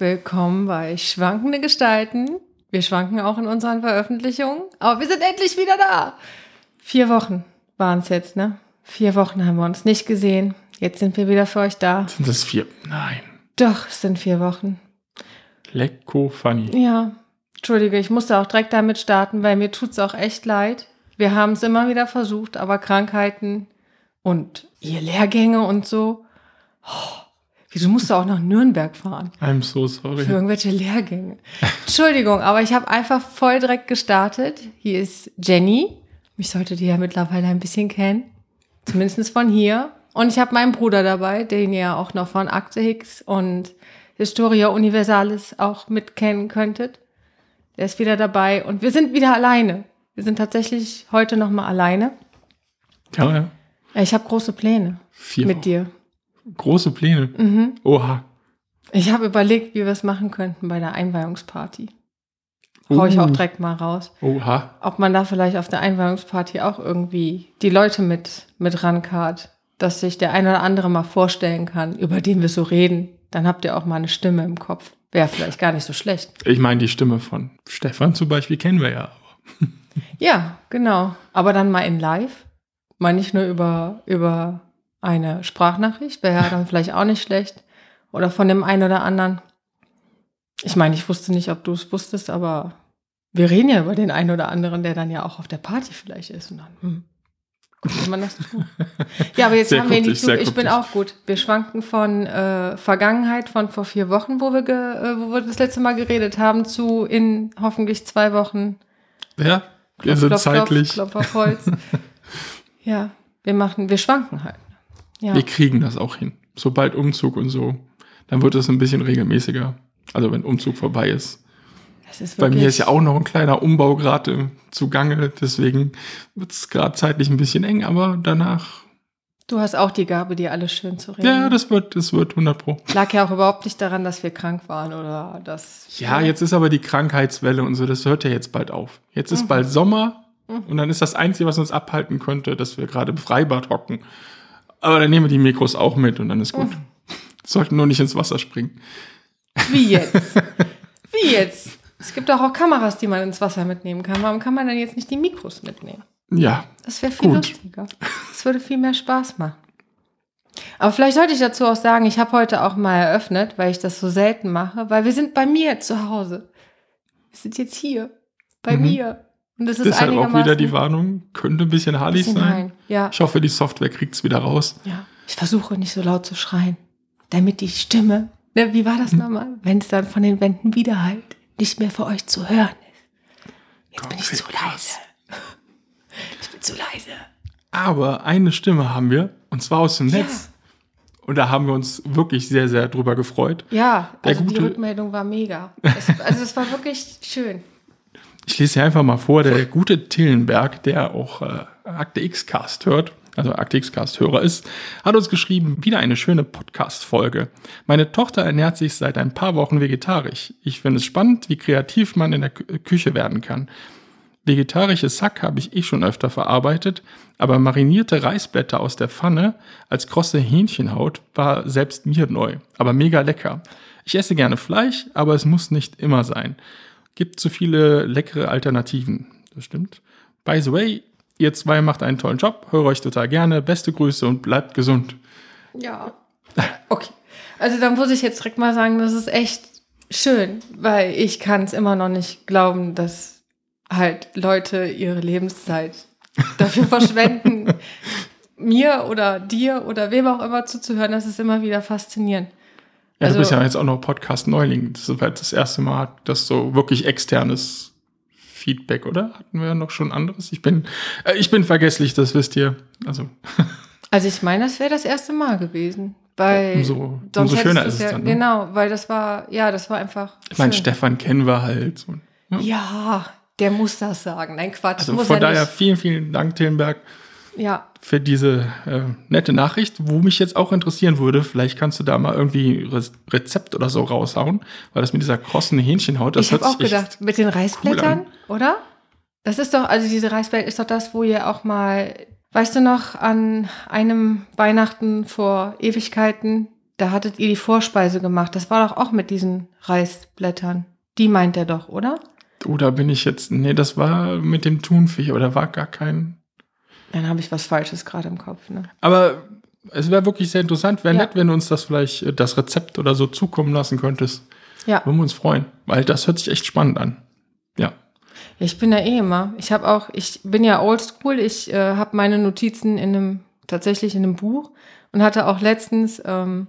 willkommen bei Schwankende Gestalten. Wir schwanken auch in unseren Veröffentlichungen, aber wir sind endlich wieder da. Vier Wochen waren es jetzt, ne? Vier Wochen haben wir uns nicht gesehen. Jetzt sind wir wieder für euch da. Sind das vier? Nein. Doch, es sind vier Wochen. Lecko funny. Ja, Entschuldige, ich musste auch direkt damit starten, weil mir tut's auch echt leid. Wir haben es immer wieder versucht, aber Krankheiten und ihr Lehrgänge und so. Oh, wieso musst du auch nach Nürnberg fahren? I'm so sorry. Für irgendwelche Lehrgänge. Entschuldigung, aber ich habe einfach voll direkt gestartet. Hier ist Jenny. Mich solltet ihr ja mittlerweile ein bisschen kennen. Zumindest von hier. Und ich habe meinen Bruder dabei, den ihr auch noch von Akte Hicks und Historia Universalis auch mitkennen könntet. Der ist wieder dabei und wir sind wieder alleine. Wir sind tatsächlich heute noch mal alleine. Ja, ja. Ich habe große Pläne Vier mit dir. Große Pläne. Mhm. Oha. Ich habe überlegt, wie wir es machen könnten bei der Einweihungsparty. Hau ich Uh. auch direkt mal raus. Oha. Ob man da vielleicht auf der Einweihungsparty auch irgendwie die Leute mit, mit rankart, dass sich der eine oder andere mal vorstellen kann, über den wir so reden. Dann habt ihr auch mal eine Stimme im Kopf. Wäre vielleicht gar nicht so schlecht. Ich meine, die Stimme von Stefan zum Beispiel kennen wir ja. Ja, genau. Aber dann mal in live. Mal nicht nur über, über eine Sprachnachricht, wäre ja dann vielleicht auch nicht schlecht. Oder von dem einen oder anderen. Ich meine, ich wusste nicht, ob du es wusstest, aber wir reden ja über den einen oder anderen, der dann ja auch auf der Party vielleicht ist. Und dann, hm, guckt wie man das tut. Ja, aber jetzt Sehr haben wir nicht sehr Ich bin auch gut. Wir schwanken von äh, Vergangenheit von vor vier Wochen, wo wir, äh, wo wir das letzte Mal geredet haben, zu in hoffentlich zwei Wochen Ja, wir Klopf, sind klopf, zeitlich. Klopf, klopf auf Holz. ja, wir machen, wir schwanken halt. Ja. Wir kriegen das auch hin. Sobald Umzug und so, dann wird es ein bisschen regelmäßiger. Also wenn Umzug vorbei ist. Ist Bei mir ist ja auch noch ein kleiner Umbau gerade im zugange, deswegen wird es gerade zeitlich ein bisschen eng, aber danach, Du hast auch die Gabe, dir alles schön zu reden. ja, das wird, das wird 100 pro. lag ja auch überhaupt nicht daran, dass wir krank waren oder dass. Ja, jetzt ist aber die Krankheitswelle und so, das hört ja jetzt bald auf. Jetzt ist Mhm. bald Sommer und dann ist das Einzige, was uns abhalten könnte, dass wir gerade im Freibad hocken. Aber dann nehmen wir die Mikros auch mit und dann ist gut. Mhm. Sollten nur nicht ins Wasser springen. Wie jetzt? Wie jetzt? Es gibt doch auch Kameras, die man ins Wasser mitnehmen kann. Warum kann man dann jetzt nicht die Mikros mitnehmen? Ja, Das wäre viel Gut. lustiger. Das würde viel mehr Spaß machen. Aber vielleicht sollte ich dazu auch sagen, ich habe heute auch mal eröffnet, weil ich das so selten mache, weil wir sind bei mir zu Hause. Wir sind jetzt hier, bei Mhm. mir. Und das ist deshalb auch wieder die Warnung, könnte ein bisschen bisschen sein. Ja, Ich hoffe, die Software kriegt es wieder raus. ja. Ich versuche nicht so laut zu schreien, damit die Stimme, ne, wie war das Hm. nochmal, wenn es dann von den Wänden widerhallt, nicht mehr für euch zu hören ist. Jetzt Gott, bin ich zu leise. Ich bin zu leise. Aber eine Stimme haben wir, und zwar aus dem Ja. Netz. Und da haben wir uns wirklich sehr, sehr drüber gefreut. Ja, also die gute- Rückmeldung war mega. Es, also es war wirklich schön. Ich lese hier einfach mal vor, der gute Tillenberg, der auch äh, Akte X-Cast hört, also Akte X-Cast-Hörer ist, hat uns geschrieben, wieder eine schöne Podcast-Folge. Meine Tochter ernährt sich seit ein paar Wochen vegetarisch. Ich finde es spannend, wie kreativ man in der Kü Küche werden kann. Vegetarisches Hack habe ich eh schon öfter verarbeitet, aber marinierte Reisblätter aus der Pfanne als krosse Hähnchenhaut war selbst mir neu, aber mega lecker. Ich esse gerne Fleisch, aber es muss nicht immer sein. Gibt so viele leckere Alternativen. Das stimmt. By the way, ihr zwei macht einen tollen Job, höre euch total gerne. Beste Grüße und bleibt gesund. Ja. Okay. Also dann muss ich jetzt direkt mal sagen, das ist echt schön, weil ich kann es immer noch nicht glauben, dass halt Leute ihre Lebenszeit dafür verschwenden, mir oder dir oder wem auch immer zuzuhören. Das ist immer wieder faszinierend. Ja, Also- du bist ja jetzt auch noch Podcast-Neuling. Das ist halt das erste Mal, dass so wirklich externes Feedback, oder? Hatten wir noch schon anderes? Ich bin, äh, ich bin vergesslich, das wisst ihr. Also, Also ich meine, das wäre das erste Mal gewesen. Weil Umso- umso schöner ist es ja, dann, ne? Genau, weil das war, ja, das war einfach. ich meine. Stefan kennen wir halt. Und, ja. Ja, der muss das sagen. Nein, Quatsch. Also von er daher nicht. vielen, vielen Dank, Tillenberg, Ja, für diese äh, nette Nachricht. Wo mich jetzt auch interessieren würde, vielleicht kannst du da mal irgendwie Re Rezept oder so raushauen, weil das mit dieser krossen Hähnchenhaut, das ich habe hört auch gedacht, mit den Reisblättern, oder? Das ist doch, also diese Reisblätter ist doch das, wo ihr auch mal, weißt du noch, an einem Weihnachten vor Ewigkeiten Da hattet ihr die Vorspeise gemacht. Das war doch auch mit diesen Reisblättern. Die meint er doch, oder? Oh, da bin ich jetzt. Nee, das war mit dem Thunfisch, da war gar kein. Dann habe ich was Falsches gerade im Kopf. Ne? Aber es wäre wirklich sehr interessant. Wäre Ja. nett, wenn du uns das vielleicht, äh, das Rezept oder so zukommen lassen könntest. Ja. Würden wir uns freuen. Weil das hört sich echt spannend an. Ja. Ja, Ich bin ja eh immer. Ich habe auch, ich bin ja oldschool. Ich äh, habe meine Notizen in einem, tatsächlich in einem Buch und hatte auch letztens ähm,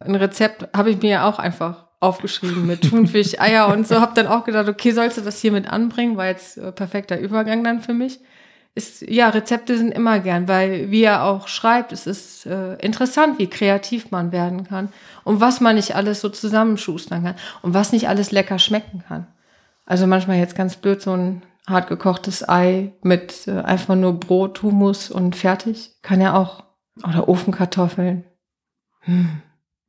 ein Rezept, habe ich mir ja auch einfach aufgeschrieben mit Thunfisch, Eier und so. Habe dann auch gedacht, okay, sollst du das hier mit anbringen? War jetzt äh, perfekter Übergang dann für mich. Ist, ja, Rezepte sind immer gern, weil wie er auch schreibt, es ist äh, interessant, wie kreativ man werden kann und was man nicht alles so zusammenschustern kann und was nicht alles lecker schmecken kann. Also manchmal jetzt ganz blöd so ein hart gekochtes Ei mit äh, einfach nur Brot, Hummus und fertig. Kann ja auch. Oder Ofenkartoffeln. Hm.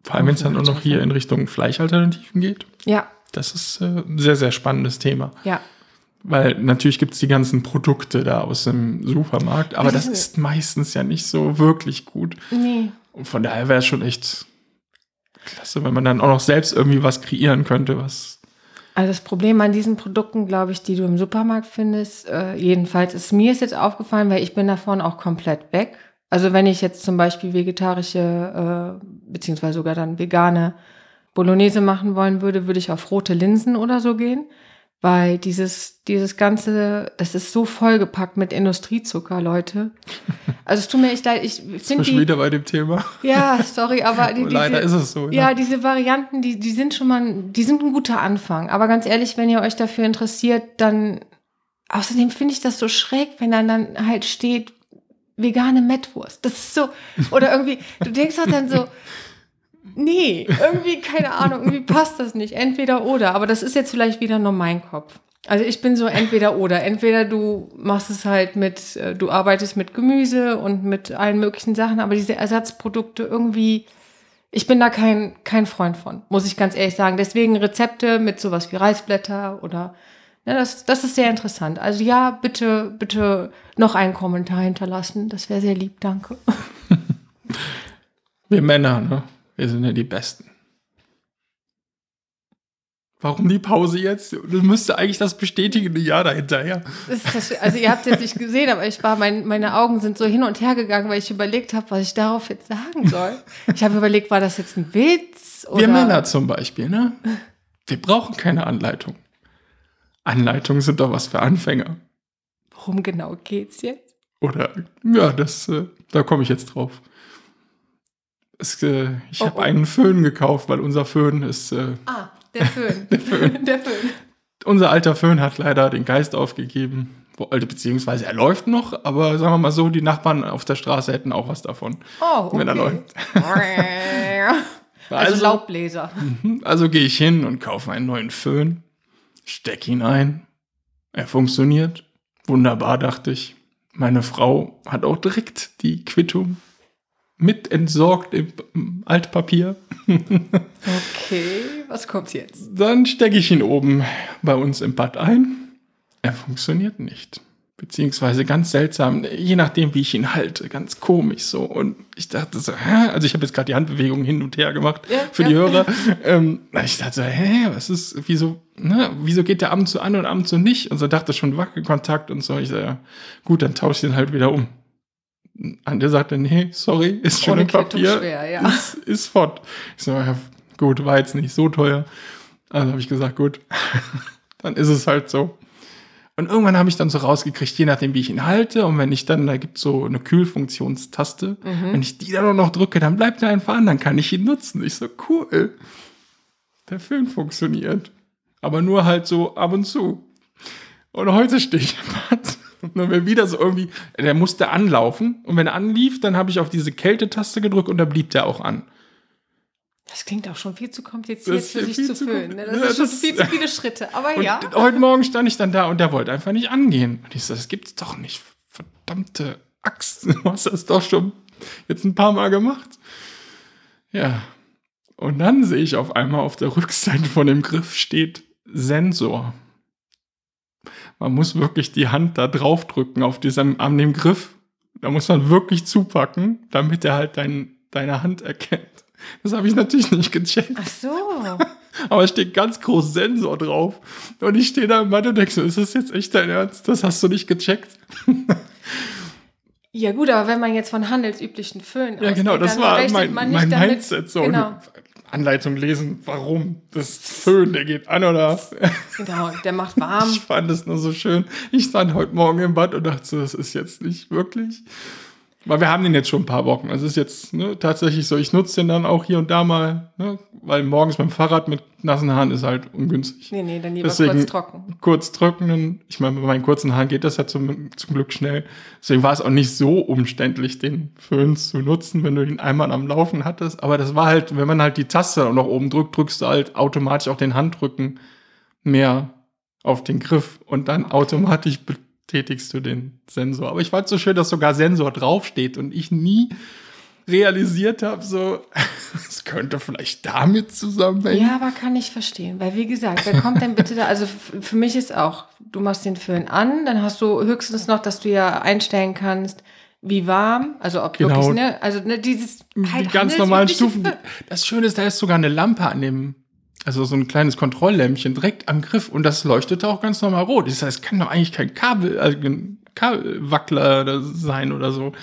Vor allem, wenn es dann auch noch hier in Richtung Fleischalternativen geht. Ja, Das ist äh, ein sehr, sehr spannendes Thema. ja. Weil natürlich gibt es die ganzen Produkte da aus dem Supermarkt, aber das ist meistens ja nicht so wirklich gut. Nee. Und von daher wäre es schon echt klasse, wenn man dann auch noch selbst irgendwie was kreieren könnte, was. Also das Problem an diesen Produkten, glaube ich, die du im Supermarkt findest, äh, jedenfalls ist mir es jetzt aufgefallen, weil ich bin davon auch komplett weg. Also wenn ich jetzt zum Beispiel vegetarische, äh, beziehungsweise sogar dann vegane Bolognese machen wollen würde, würde ich auf rote Linsen oder so gehen. Weil dieses, dieses Ganze, das ist so vollgepackt mit Industriezucker, Leute. Also es tut mir echt leid, ich finde wir schon wieder bei dem Thema? ja, sorry, aber die, Leider diese, ist es so. ja, ne? diese Varianten, die, die sind schon mal, ein- die sind ein guter Anfang. Aber ganz ehrlich, wenn ihr euch dafür interessiert, dann, außerdem finde ich das so schräg, wenn dann dann halt steht, vegane Mettwurst. Das ist so, oder irgendwie, du denkst halt dann so, nee, irgendwie, keine Ahnung, irgendwie passt das nicht. Entweder oder. Aber das ist jetzt vielleicht wieder nur mein Kopf. Also ich bin so entweder oder. Entweder du machst es halt mit, äh, du arbeitest mit Gemüse und mit allen möglichen Sachen, aber diese Ersatzprodukte irgendwie, ich bin da kein, kein Freund von, muss ich ganz ehrlich sagen. Deswegen Rezepte mit sowas wie Reisblätter oder, ja, das, das ist sehr interessant. Also ja, bitte, bitte noch einen Kommentar hinterlassen. Das wäre sehr lieb, danke. Wir Männer, ne? Wir sind ja die Besten. Warum die Pause jetzt? Du müsste eigentlich das bestätigende Ja dahinterher. Das, also ihr habt es jetzt nicht gesehen, aber ich war, mein, meine Augen sind so hin und her gegangen, weil ich überlegt habe, was ich darauf jetzt sagen soll. Ich habe überlegt, war das jetzt ein Witz? Oder? Wir Männer zum Beispiel, ne? Wir brauchen keine Anleitung. Anleitungen sind doch was für Anfänger. Worum genau geht's jetzt? Oder, ja, das, äh, da komme ich jetzt drauf. Es, äh, ich Oh, habe oh. einen Föhn gekauft, weil unser Föhn ist, äh, Ah, der Föhn. der Föhn. der Föhn. unser alter Föhn hat leider den Geist aufgegeben. Also, Beziehungsweise er läuft noch, aber sagen wir mal so, die Nachbarn auf der Straße hätten auch was davon, Oh, okay. wenn er läuft. Also, Laubbläser. Also gehe ich hin und kaufe einen neuen Föhn, steck ihn ein. Er funktioniert. Wunderbar, dachte ich. Meine Frau hat auch direkt die Quittung mit entsorgt im Altpapier. Okay, was kommt jetzt? Dann stecke ich ihn oben bei uns im Bad ein. Er funktioniert nicht. Beziehungsweise ganz seltsam, je nachdem, wie ich ihn halte, ganz komisch so. Und ich dachte so, hä? Also ich habe jetzt gerade die Handbewegungen hin und her gemacht Ja, für ja. die Hörer. Ähm, ich dachte so, hä, was ist, wieso, ne, wieso geht der ab und zu an und ab und zu nicht? Und so dachte schon Wackelkontakt und so. Ich sage, ja, gut, dann tausche ich den halt wieder um. Ante sagte, nee, sorry, ist schon im Quittung Papier. schwer, ja. Ist, ist fort. Ich so, ja, gut, war jetzt nicht so teuer. Also habe ich gesagt, gut, dann ist es halt so. Und irgendwann habe ich dann so rausgekriegt, je nachdem, wie ich ihn halte, und wenn ich dann, da gibt es so eine Kühlfunktionstaste, wenn ich die dann auch noch drücke, dann bleibt er einfach an, dann kann ich ihn nutzen. Ich so, cool. Der Föhn funktioniert. Aber nur halt so ab und zu. Und heute stehe ich im Bad. Und dann wäre wieder so irgendwie, der musste anlaufen. Und wenn er anlief, dann habe ich auf diese Kältetaste gedrückt und da blieb der auch an. Das klingt auch schon viel zu kompliziert Das für sich zu füllen. Ne? Das ist schon das- viel zu viele Schritte. Aber ja. heute Morgen stand ich dann da und der wollte einfach nicht angehen. Und ich so, das gibt's doch nicht. Verdammte Axt. Du hast das doch schon jetzt ein paar Mal gemacht. Ja. Und dann sehe ich auf einmal auf der Rückseite von dem Griff steht Sensor. Man muss wirklich die Hand da drauf drücken auf diesem, an dem Griff. Da muss man wirklich zupacken, damit er halt dein, deine Hand erkennt. Das habe ich natürlich nicht gecheckt. Ach so. Aber es steht ganz groß Sensor drauf. Und ich stehe da im Mann und denke so, ist das jetzt echt dein Ernst? Das hast du nicht gecheckt? Ja gut, aber wenn man jetzt von handelsüblichen Föhn Ja, genau, ausgeht, das dann war mein, mein Mindset. So, Genau, Anleitung lesen, warum das Föhn, der geht an oder genau, der macht warm. Ich fand es nur so schön. Ich stand heute Morgen im Bad und dachte so, das ist jetzt nicht wirklich. Weil wir haben den jetzt schon ein paar Wochen. Also es ist jetzt ne, tatsächlich so, ich nutze den dann auch hier und da mal, ne, weil morgens dem Fahrrad mit nassen Haaren ist halt ungünstig. Nee, nee, dann lieber Deswegen kurz trocken. kurz trocknen. Ich meine, bei meinen kurzen Haaren geht das ja zum, zum Glück schnell. Deswegen war es auch nicht so umständlich, den Föhn zu nutzen, wenn du ihn einmal am Laufen hattest. Aber das war halt, wenn man halt die Taste noch oben drückt, drückst du halt automatisch auch den Handrücken mehr auf den Griff und dann automatisch betätigst du den Sensor. Aber ich fand so schön, dass sogar Sensor draufsteht und ich nie realisiert habe, so, es könnte vielleicht damit zusammenhängen. Ja, aber kann ich verstehen, weil wie gesagt, wer kommt denn bitte da? Also für mich ist auch, du machst den Föhn an, dann hast du höchstens noch, dass du ja einstellen kannst, wie warm, also ob Genau. wirklich, ne, also ne, dieses die halt ganz normalen Stufen. Das Schöne ist, da ist sogar eine Lampe an dem, also so ein kleines Kontrolllämpchen direkt am Griff und das leuchtete auch ganz normal rot. Das heißt, es kann doch eigentlich kein Kabel, also ein Kabelwackler sein oder so,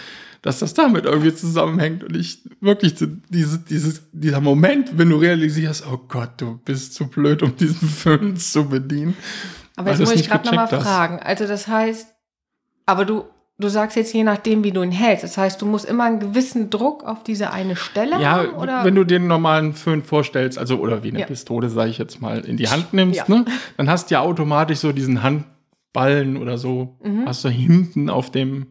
dass das damit irgendwie zusammenhängt und ich wirklich diese, dieses, dieser Moment, wenn du realisierst, oh Gott, du bist zu blöd, um diesen Föhn zu bedienen. Aber jetzt muss ich gerade nochmal fragen. Also das heißt, aber du, du sagst jetzt je nachdem, wie du ihn hältst. Das heißt, du musst immer einen gewissen Druck auf diese eine Stelle Ja, haben? Oder? wenn du den normalen Föhn vorstellst, also oder wie eine Ja. Pistole, sage ich jetzt mal, in die Hand nimmst, Ja. ne, dann hast du ja automatisch so diesen Handballen oder so, Mhm. hast du hinten auf dem.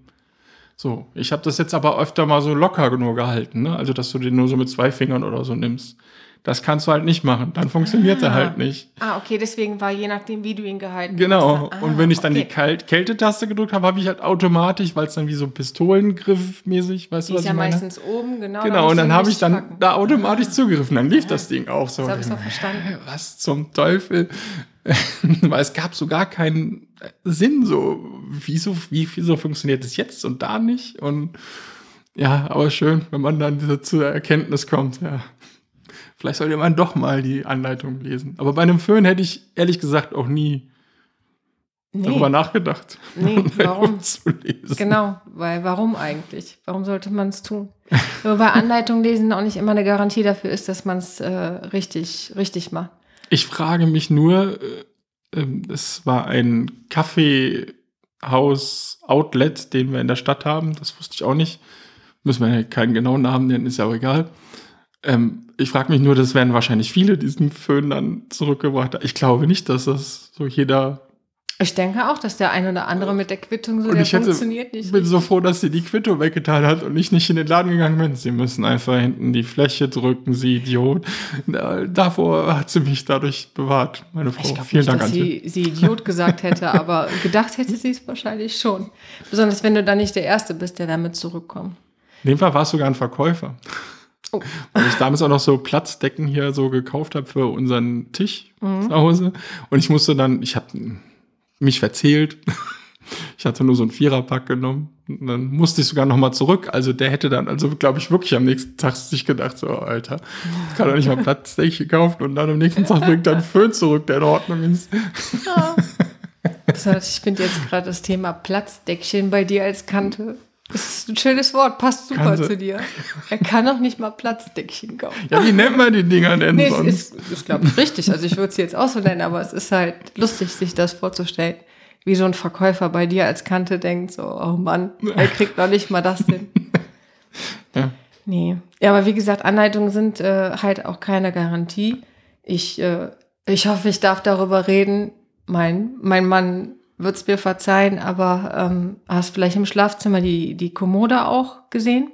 So, ich habe das jetzt aber öfter mal so locker nur gehalten, ne? Also, dass du den nur so mit zwei Fingern oder so nimmst. Das kannst du halt nicht machen. Dann funktioniert er Ah. halt nicht. ah, okay, deswegen war je nachdem, wie du ihn gehalten Genau. hast. Ah, und wenn ich dann okay. die Kalt Kältetaste gedrückt habe, habe ich halt automatisch, weil es dann wie so Pistolengriff-mäßig, weißt Die du, was ist ja ich meine? meistens oben, genau. Genau, und dann habe ich dann packen. da automatisch zugegriffen. Dann lief das Ding auch so. Jetzt habe ich auch verstanden. Was zum Teufel? Weil es gab so gar keinen Sinn, so, wieso, wie, wieso funktioniert es jetzt und da nicht? Und ja, aber schön, wenn man dann diese, zur Erkenntnis kommt, ja. Vielleicht sollte man doch mal die Anleitung lesen. Aber bei einem Föhn hätte ich ehrlich gesagt auch nie darüber Nee, nachgedacht. nee, warum? zu lesen. Genau, weil warum eigentlich? Warum sollte man es tun? Nur bei Anleitung lesen auch nicht immer eine Garantie dafür ist, dass man es äh, richtig, richtig macht. Ich frage mich nur, äh, ähm, es war ein Kaffeehaus-Outlet, den wir in der Stadt haben. Das wusste ich auch nicht. Müssen wir ja keinen genauen Namen nennen, ist ja auch egal. Ähm, ich frage mich nur, das werden wahrscheinlich viele diesen Föhn dann zurückgebracht. Ich glaube nicht, dass das so jeder. Ich denke auch, dass der ein oder andere mit der Quittung so, Und der ich hätte, funktioniert nicht. bin so froh, dass sie die Quittung weggetan hat und ich nicht in den Laden gegangen bin. Sie müssen einfach hinten die Fläche drücken, sie Idiot. Da- Davor hat sie mich dadurch bewahrt, meine Frau. Ich Vielen nicht, Dank, dass Antje. sie, sie Idiot gesagt hätte, aber gedacht hätte sie es wahrscheinlich schon. Besonders wenn du dann nicht der Erste bist, der damit zurückkommt. In dem Fall war es sogar ein Verkäufer. Oh. Weil ich damals auch noch so Platzdecken hier so gekauft habe für unseren Tisch Mhm. zu Hause. Und ich musste dann, ich habe mich verzählt. Ich hatte nur so einen Viererpack genommen. Und dann musste ich sogar noch mal zurück. Also der hätte dann, also glaube ich wirklich am nächsten Tag sich gedacht, so Alter, ich kann doch nicht mal Platzdecken kaufen und dann am nächsten Tag bringt er einen Föhn zurück, der in Ordnung ist. Besonders, ich finde jetzt gerade das Thema Platzdeckchen bei dir als Kante. Das ist ein schönes Wort, passt super zu dir. Er kann auch nicht mal Platzdeckchen kaufen. Ja, wie nennt man die Dinger denn Nee, sonst? ist, ist glaube ich, richtig. Also ich würde es jetzt auch so nennen, aber es ist halt lustig, sich das vorzustellen. Wie so ein Verkäufer bei dir als Kante denkt, so, oh Mann, er kriegt noch nicht mal das hin. Ja. Nee. Ja, aber wie gesagt, Anleitungen sind äh, halt auch keine Garantie. Ich, äh, ich hoffe, ich darf darüber reden. Mein, mein Mann wird es mir verzeihen, aber ähm, hast vielleicht im Schlafzimmer die, die Kommode auch gesehen?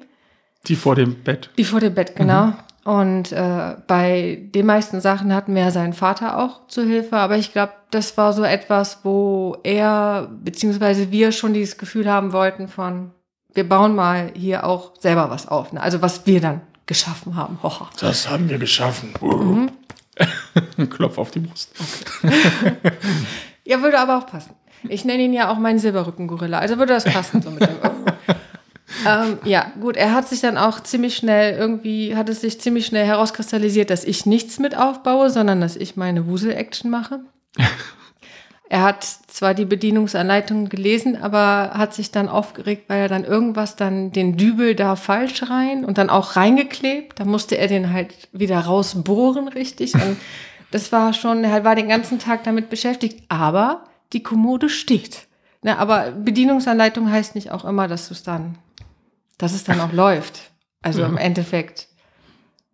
Die vor dem Bett. Die vor dem Bett, genau. Und äh, bei den meisten Sachen hatten wir ja seinen Vater auch zu Hilfe, aber ich glaube, das war so etwas, wo er beziehungsweise wir schon dieses Gefühl haben wollten von, wir bauen mal hier auch selber was auf. Ne? Also was wir dann geschaffen haben. Hoha. Das haben wir geschaffen. Mhm. Klopf auf die Brust. Ja, würde aber auch passen. Ich nenne ihn ja auch meinen Silberrücken-Gorilla, also würde das passen so mit dem. ähm, ja, gut, er hat sich dann auch ziemlich schnell, irgendwie hat es sich ziemlich schnell herauskristallisiert, dass ich nichts mit aufbaue, sondern dass ich meine Wusel-Action mache. er hat zwar die Bedienungsanleitung gelesen, aber hat sich dann aufgeregt, weil er dann irgendwas dann den Dübel da falsch rein und dann auch reingeklebt. Da musste er den halt wieder rausbohren, richtig. Und das war schon, er war den ganzen Tag damit beschäftigt. Aber die Kommode steht. Ne, aber Bedienungsanleitung heißt nicht auch immer, dass du es dann, dass es dann auch läuft. Also ja. im Endeffekt.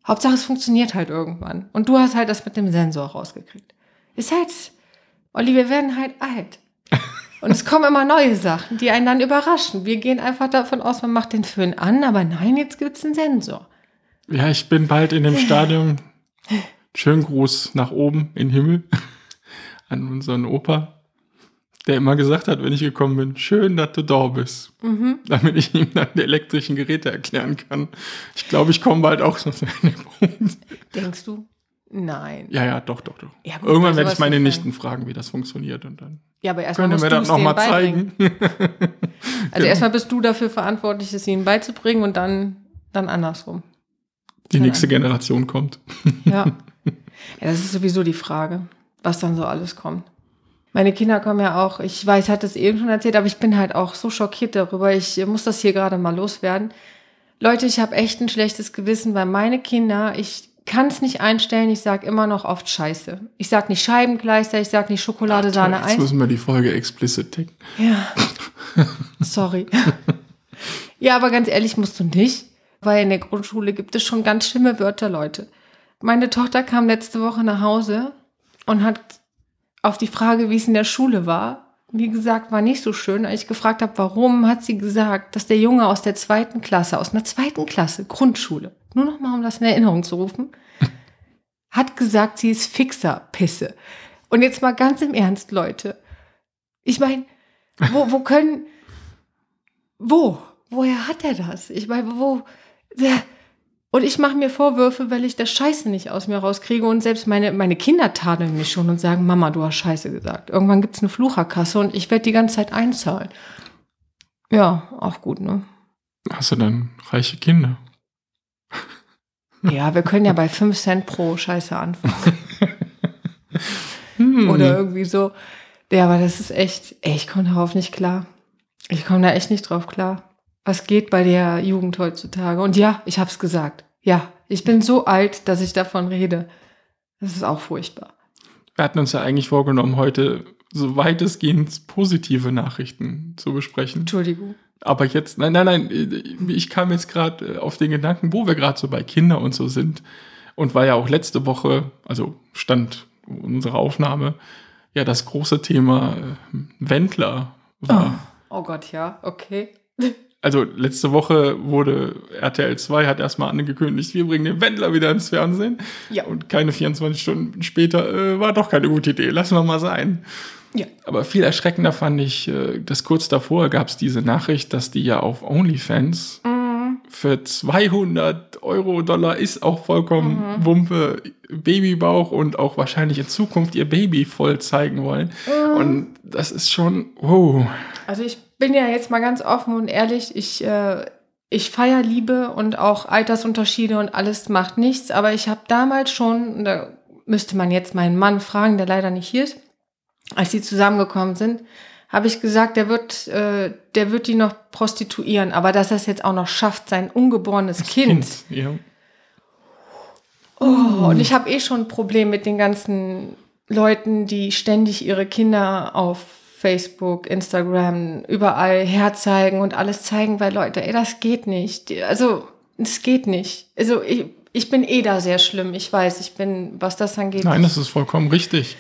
Hauptsache es funktioniert halt irgendwann. Und du hast halt das mit dem Sensor rausgekriegt. Ist halt, Olli, wir werden halt alt. Und es kommen immer neue Sachen, die einen dann überraschen. Wir gehen einfach davon aus, man macht den Föhn an, aber nein, jetzt gibt es einen Sensor. Ja, ich bin bald in dem Stadium. Schönen Gruß nach oben in den Himmel an unseren Opa der immer gesagt hat, wenn ich gekommen bin, schön, dass du da bist. Mhm. Damit ich ihm dann die elektrischen Geräte erklären kann. Ich glaube, ich komme bald auch so zu einem Punkt. Denkst du? Nein. Ja, ja, doch, doch, doch. Ja, gut, Irgendwann werde ich meine Nichten fragen, wie das funktioniert und dann ja, aber erstmal können wir das nochmal zeigen. also genau. erstmal bist du dafür verantwortlich, es ihnen beizubringen und dann, dann andersrum. Die dann nächste Generation kommt. ja. ja, das ist sowieso die Frage, was dann so alles kommt. Meine Kinder kommen ja auch, ich weiß, hat es eben schon erzählt, aber ich bin halt auch so schockiert darüber. Ich muss das hier gerade mal loswerden. Leute, ich habe echt ein schlechtes Gewissen, weil meine Kinder, ich kann es nicht einstellen, ich sage immer noch oft Scheiße. Ich sage nicht Scheibenkleister, ich sage nicht Schokolade, Ach, Sahne, Eis. Jetzt müssen wir die Folge explicit ticken. Ja. Sorry. ja, aber ganz ehrlich musst du nicht, weil in der Grundschule gibt es schon ganz schlimme Wörter, Leute. Meine Tochter kam letzte Woche nach Hause und hat auf die Frage, wie es in der Schule war, wie gesagt, war nicht so schön. Als ich gefragt habe, warum, hat sie gesagt, dass der Junge aus der zweiten Klasse, aus einer zweiten Klasse, Grundschule, nur noch mal, um das in Erinnerung zu rufen, hat gesagt, sie ist fixer Pisse. Und jetzt mal ganz im Ernst, Leute. Ich meine, wo, wo können, wo? Woher hat er das? Ich meine, wo, der, und ich mache mir Vorwürfe, weil ich das Scheiße nicht aus mir rauskriege. Und selbst meine, meine Kinder tadeln mich schon und sagen, Mama, du hast Scheiße gesagt. Irgendwann gibt's eine Flucherkasse und ich werde die ganze Zeit einzahlen. Ja, auch gut, ne? Hast du dann reiche Kinder? Ja, wir können ja bei 5 Cent pro Scheiße anfangen. hm. Oder irgendwie so. Ja, aber das ist echt, ey, ich komme darauf nicht klar. Ich komme da echt nicht drauf klar was geht bei der Jugend heutzutage? Und ja, ich habe es gesagt. Ja, ich bin so alt, dass ich davon rede. Das ist auch furchtbar. Wir hatten uns ja eigentlich vorgenommen, heute so weitestgehend positive Nachrichten zu besprechen. Entschuldigung. Aber jetzt, nein, nein, nein, ich kam jetzt gerade äh, auf den Gedanken, wo wir gerade so bei Kindern und so sind. Und war ja auch letzte Woche, also stand unsere Aufnahme, ja das große Thema äh, Wendler war. Oh, oh Gott, ja, okay. Also letzte Woche wurde RTL 2 hat erstmal angekündigt, wir bringen den Wendler wieder ins Fernsehen. Ja. Und keine 24 Stunden später äh, war doch keine gute Idee, lassen wir mal sein. Ja. Aber viel erschreckender fand ich, äh, dass kurz davor gab es diese Nachricht, dass die ja auf OnlyFans mhm. für 200 Euro, Dollar ist auch vollkommen mhm. Wumpe, Babybauch und auch wahrscheinlich in Zukunft ihr Baby voll zeigen wollen. Mhm. Und das ist schon, wow. Also ich bin ja jetzt mal ganz offen und ehrlich, ich, äh, ich feiere Liebe und auch Altersunterschiede und alles macht nichts, aber ich habe damals schon, da müsste man jetzt meinen Mann fragen, der leider nicht hier ist, als sie zusammengekommen sind, habe ich gesagt, der wird, äh, der wird die noch prostituieren, aber dass er es jetzt auch noch schafft, sein ungeborenes das Kind. kind ja. Oh, und ich habe eh schon ein Problem mit den ganzen Leuten, die ständig ihre Kinder auf Facebook, Instagram, überall herzeigen und alles zeigen, weil Leute, ey, das geht nicht. Also, das geht nicht. Also, ich, ich bin eh da sehr schlimm. Ich weiß, ich bin, was das angeht. Nein, das ist vollkommen richtig.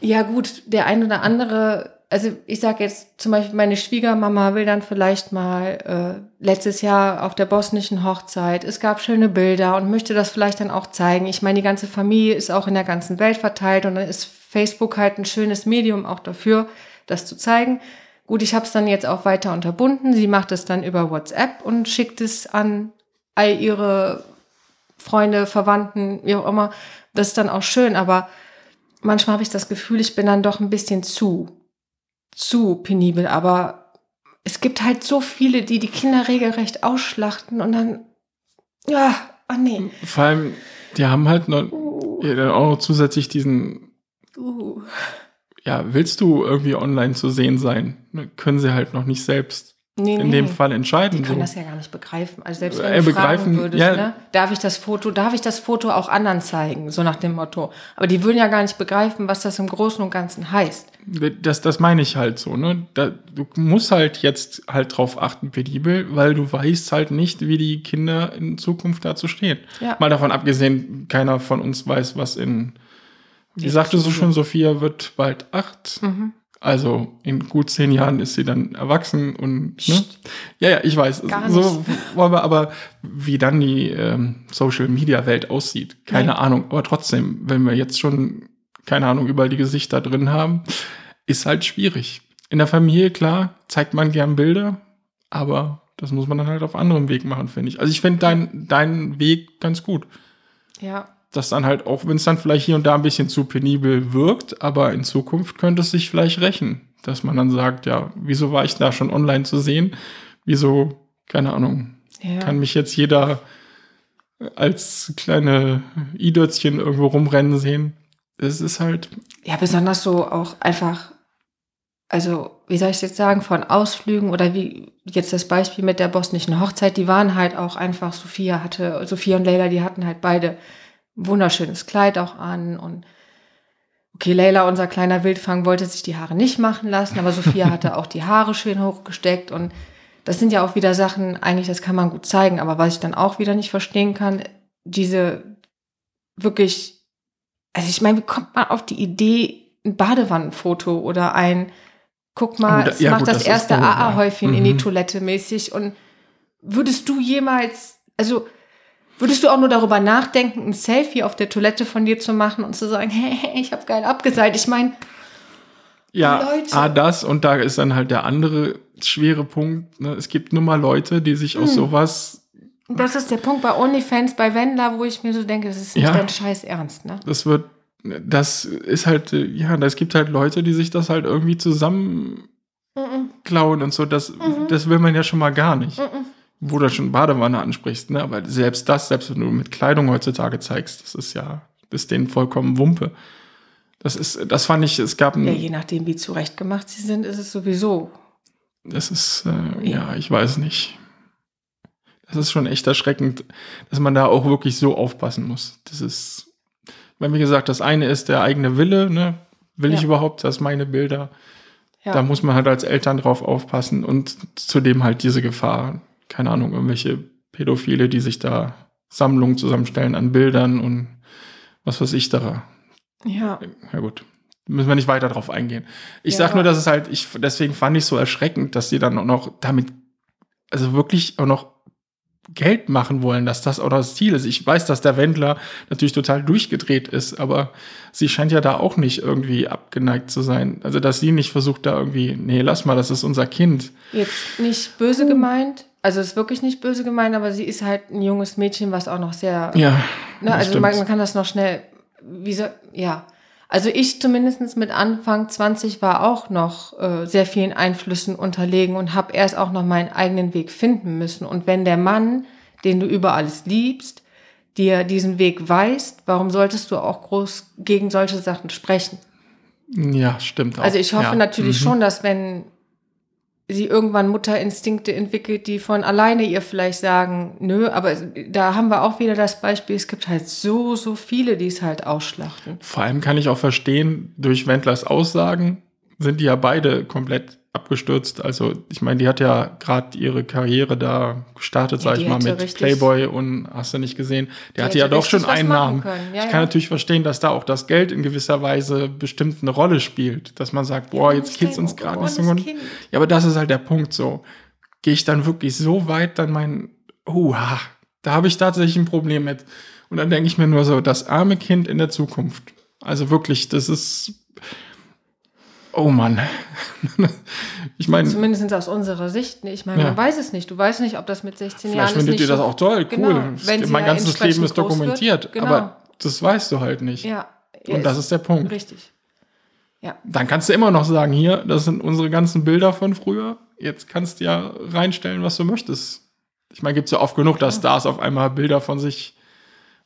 Ja, gut, der ein oder andere, also ich sage jetzt zum Beispiel, meine Schwiegermama will dann vielleicht mal äh, letztes Jahr auf der bosnischen Hochzeit, es gab schöne Bilder und möchte das vielleicht dann auch zeigen. Ich meine, die ganze Familie ist auch in der ganzen Welt verteilt und dann ist Facebook halt ein schönes Medium auch dafür das zu zeigen. Gut, ich habe es dann jetzt auch weiter unterbunden. Sie macht es dann über WhatsApp und schickt es an all ihre Freunde, Verwandten, wie auch immer. Das ist dann auch schön, aber manchmal habe ich das Gefühl, ich bin dann doch ein bisschen zu, zu penibel. Aber es gibt halt so viele, die die Kinder regelrecht ausschlachten und dann, ja, oh nee. Vor allem, die haben halt noch, Uh, ja, dann auch noch zusätzlich diesen, uh. Ja, willst du irgendwie online zu sehen sein? Ne, Können sie halt noch nicht selbst Nee, in nee. dem Fall entscheiden. Die können so. das ja gar nicht begreifen. Also selbst wenn Äh, du begreifen, fragen würdest, ja. ne, darf ich das Foto, darf ich das Foto auch anderen zeigen, so nach dem Motto. Aber die würden ja gar nicht begreifen, was das im Großen und Ganzen heißt. Das, das meine ich halt so, ne? Da, du musst halt jetzt halt drauf achten, penibel, weil du weißt halt nicht, wie die Kinder in Zukunft dazu stehen. Ja. Mal davon abgesehen, keiner von uns weiß, was in, wie sagte so schon, Sophia wird bald acht. Mhm. Also in gut zehn Jahren ist sie dann erwachsen und ne? ja, ja, ich weiß. Gar so wollen wir aber, wie dann die ähm, Social Media Welt aussieht, keine Nein. Ahnung. Aber trotzdem, wenn wir jetzt schon keine Ahnung überall die Gesichter drin haben, ist halt schwierig. In der Familie klar zeigt man gern Bilder, aber das muss man dann halt auf anderem Weg machen, finde ich. Also ich finde dein, deinen Weg ganz gut Ja. Dass dann halt, auch wenn es dann vielleicht hier und da ein bisschen zu penibel wirkt, aber in Zukunft könnte es sich vielleicht rächen, dass man dann sagt, ja, wieso war ich da schon online zu sehen? Wieso, keine Ahnung, Ja. kann mich jetzt jeder als kleine Idötzchen irgendwo rumrennen sehen? Es ist halt, ja, besonders so auch einfach, also wie soll ich es jetzt sagen, von Ausflügen oder wie jetzt das Beispiel mit der bosnischen Hochzeit, die waren halt auch einfach, Sophia hatte, Sophia und Leila, die hatten halt beide wunderschönes Kleid auch an und okay, Leila, unser kleiner Wildfang, wollte sich die Haare nicht machen lassen, aber Sophia hatte auch die Haare schön hochgesteckt und das sind ja auch wieder Sachen, eigentlich, das kann man gut zeigen, aber was ich dann auch wieder nicht verstehen kann, diese wirklich, also ich meine, wie kommt man auf die Idee, ein Badewannenfoto oder ein, guck mal, Gut, es ja, macht gut, das das erste doof, ja. AA-Häufchen in die Mhm. Toilette mäßig und würdest du jemals, also würdest du auch nur darüber nachdenken, ein Selfie auf der Toilette von dir zu machen und zu sagen, hey, ich habe geil abgeseilt. Ich meine, ja, Leute. A, das und da ist dann halt der andere schwere Punkt. Ne? Es gibt nun mal Leute, die sich aus Hm. sowas das ist der Punkt bei OnlyFans, bei Wendler, wo ich mir so denke, das ist nicht Ja. dein Scheiß Ernst, ne? das wird, das ist halt, ja, es gibt halt Leute, die sich das halt irgendwie zusammenklauen Mhm. und so. Das, Mhm. das will man ja schon mal gar nicht. Mhm. Wo du schon Badewanne ansprichst, ne? Aber selbst das, selbst wenn du mit Kleidung heutzutage zeigst, das ist ja, das ist denen vollkommen Wumpe. Das ist, das fand ich, es gab ein, Ja, je nachdem, wie zurechtgemacht sie sind, ist es sowieso. das ist, äh, ja, ich weiß nicht. Das ist schon echt erschreckend, dass man da auch wirklich so aufpassen muss. Das ist, wenn wie gesagt, das eine ist der eigene Wille, ne? Will ich Ja. überhaupt, dass meine Bilder, Ja. da muss man halt als Eltern drauf aufpassen und zudem halt diese Gefahr, keine Ahnung, irgendwelche Pädophile, die sich da Sammlungen zusammenstellen an Bildern und was weiß ich da. ja. Ja gut, müssen wir nicht weiter drauf eingehen. Ich Ja, sag nur, dass es halt, ich, deswegen fand ich so erschreckend, dass sie dann auch noch damit, also wirklich auch noch Geld machen wollen, dass das auch das Ziel ist. Ich weiß, dass der Wendler natürlich total durchgedreht ist, aber sie scheint ja da auch nicht irgendwie abgeneigt zu sein. Also, dass sie nicht versucht, da irgendwie, nee, lass mal, das ist unser Kind. Jetzt nicht böse gemeint, also ist wirklich nicht böse gemeint, aber sie ist halt ein junges Mädchen, was auch noch sehr Ja. Ne, also man, man kann das noch schnell, wie so, ja. Also ich zumindest mit Anfang 20 war auch noch äh, sehr vielen Einflüssen unterlegen und habe erst auch noch meinen eigenen Weg finden müssen. Und wenn der Mann, den du über alles liebst, dir diesen Weg weist, warum solltest du auch groß gegen solche Sachen sprechen? Ja, stimmt auch. Also ich hoffe ja. natürlich Mhm. schon, dass wenn sie irgendwann Mutterinstinkte entwickelt, die von alleine ihr vielleicht sagen, nö, aber da haben wir auch wieder das Beispiel, es gibt halt so, so viele, die es halt ausschlachten. Vor allem kann ich auch verstehen, durch Wendlers Aussagen sind die ja beide komplett abgestürzt. Also, ich meine, die hat ja gerade ihre Karriere da gestartet, Ja, sag die ich mal, mit Playboy und hast du nicht gesehen. Die Der hatte ja doch schon können. Ja, ich ja. kann natürlich verstehen, dass da auch das Geld in gewisser Weise bestimmt eine Rolle spielt. Dass man sagt, boah, jetzt geht's uns gerade nicht so gut. Ja, aber das ist halt der Punkt so. Gehe ich dann wirklich so weit, dann mein, oh, da habe ich tatsächlich ein Problem mit. Und dann denke ich mir nur so, das arme Kind in der Zukunft. Also wirklich, das ist, oh Mann. ich meine, Zumindest aus unserer Sicht. Ich meine, Ja. man weiß es nicht. Du weißt nicht, ob das mit 16 vielleicht Jahren ist findet ihr das auch toll, cool. Genau, wenn sie mein ja ganzes Leben ist dokumentiert. Genau. Aber das weißt du halt nicht. Ja. Und das ist der Punkt. Richtig. Ja. Dann kannst du immer noch sagen, hier, das sind unsere ganzen Bilder von früher. jetzt kannst du ja reinstellen, was du möchtest. Ich meine, gibt es ja oft genug, dass Stars auf einmal Bilder von sich.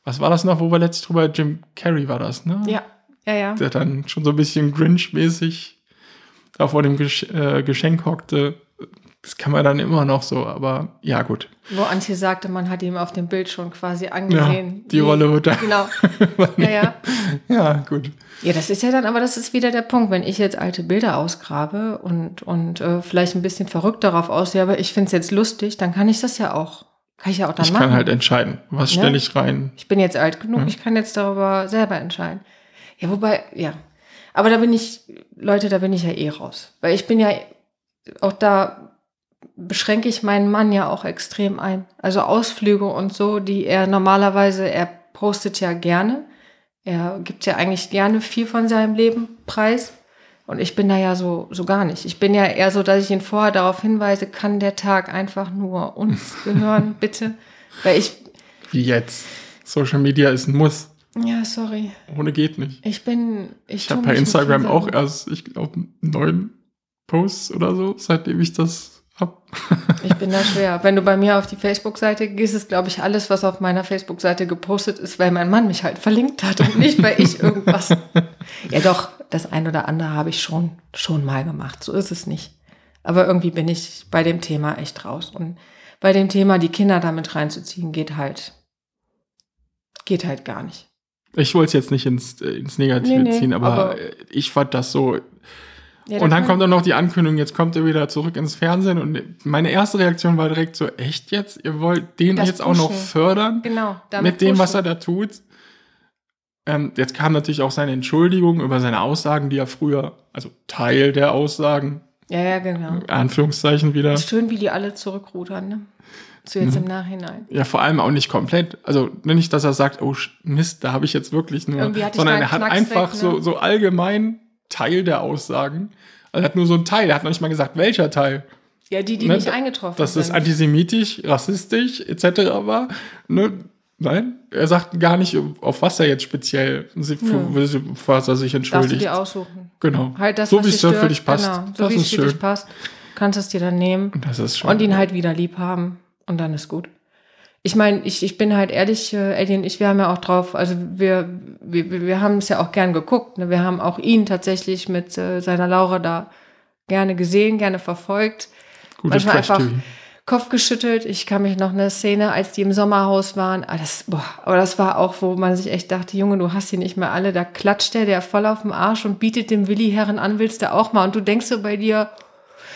Was war das noch, wo wir letztlich drüber? Jim Carrey war das, ne? Ja, ja, ja. Der dann schon so ein bisschen Grinch-mäßig da vor dem Gesch äh, Geschenk hockte. Das kann man dann immer noch so, aber ja, gut. Wo Antje sagte, man hat ihm auf dem Bild schon quasi angesehen. Ja, die Rolle wird da. Genau. ja, ja. Ja, gut. Ja, das ist ja dann, aber das ist wieder der Punkt, wenn ich jetzt alte Bilder ausgrabe und, und äh, vielleicht ein bisschen verrückt darauf aussehe, aber ich finde es jetzt lustig, dann kann ich das ja auch. Kann ich ja auch dann Ich machen. kann halt entscheiden, was Ja. stelle ich rein. Ich bin jetzt alt genug, Ja. ich kann jetzt darüber selber entscheiden. Ja, wobei, ja. Aber da bin ich, Leute, da bin ich ja eh raus. Weil ich bin ja, auch da beschränke ich meinen Mann ja auch extrem ein. Also Ausflüge und so, die er normalerweise, er postet ja gerne. Er gibt ja eigentlich gerne viel von seinem Leben preis. Und ich bin da ja so, so gar nicht. Ich bin ja eher so, dass ich ihn vorher darauf hinweise, kann der Tag einfach nur uns gehören, bitte. Weil ich, Wie jetzt. Social Media ist ein Muss. Ja, sorry. Ohne geht nicht. Ich bin, ich, Ich habe bei Instagram auch erst, ich glaube, neun Posts oder so, seitdem ich das hab. Ich bin da schwer. Wenn du bei mir auf die Facebook-Seite gehst, ist, glaube ich, alles, was auf meiner Facebook-Seite gepostet ist, weil mein Mann mich halt verlinkt hat und nicht, weil ich irgendwas. ja, doch, das ein oder andere habe ich schon, schon mal gemacht. So ist es nicht. Aber irgendwie bin ich bei dem Thema echt raus. Und bei dem Thema, die Kinder damit reinzuziehen, geht halt, geht halt gar nicht. Ich wollte es jetzt nicht ins, äh, ins Negative Nee, nee, ziehen, aber, aber- äh, ich fand das so. Ja, und da dann kommt dann noch die Ankündigung, jetzt kommt er wieder zurück ins Fernsehen. Und meine erste Reaktion war direkt so, echt jetzt? Ihr wollt den Das jetzt auch noch pushen. fördern? Genau. mit dem, was pushen. er da tut. Ähm, jetzt kam natürlich auch seine Entschuldigung über seine Aussagen, die er früher, also Teil der Aussagen, Ja, ja, genau. Anführungszeichen wieder. Ist schön, wie die alle zurückrudern, ne? So Mhm. jetzt im Nachhinein. Ja, vor allem auch nicht komplett. Also nicht, dass er sagt, oh Mist, da habe ich jetzt wirklich nur, sondern er hat Knacks einfach weg, so, ne? so allgemein Teil der Aussagen. Also er hat nur so einen Teil, er hat noch nicht mal gesagt, welcher Teil. Ja, die, die Ne, nicht eingetroffen Dass sind. es antisemitisch, rassistisch etc. war. Ne? Nein, er sagt gar nicht, auf was er jetzt speziell, für, für was er sich Darfst du entschuldigt. dir aussuchen. Genau. Halt das, so wie es für dich passt. Genau, so wie es für dich passt. Kannst es dir dann nehmen Das ist schön. und ihn halt wieder lieb haben. Und dann ist gut. Ich meine, ich, ich bin halt ehrlich, äh, Eddie und ich, wir haben ja auch drauf, also wir, wir, wir- haben es ja auch gern geguckt. Ne? Wir haben auch ihn tatsächlich mit äh, seiner Laura da gerne gesehen, gerne verfolgt. Gutes manchmal einfach. Kopf geschüttelt. Ich kann mich noch eine Szene, als die im Sommerhaus waren. Ah, das, boah, aber das war auch, wo man sich echt dachte, Junge, du hast die nicht mehr alle. Da klatscht der, der voll auf dem Arsch und bietet dem Willi Herren an, willst du auch mal. Und du denkst so bei dir,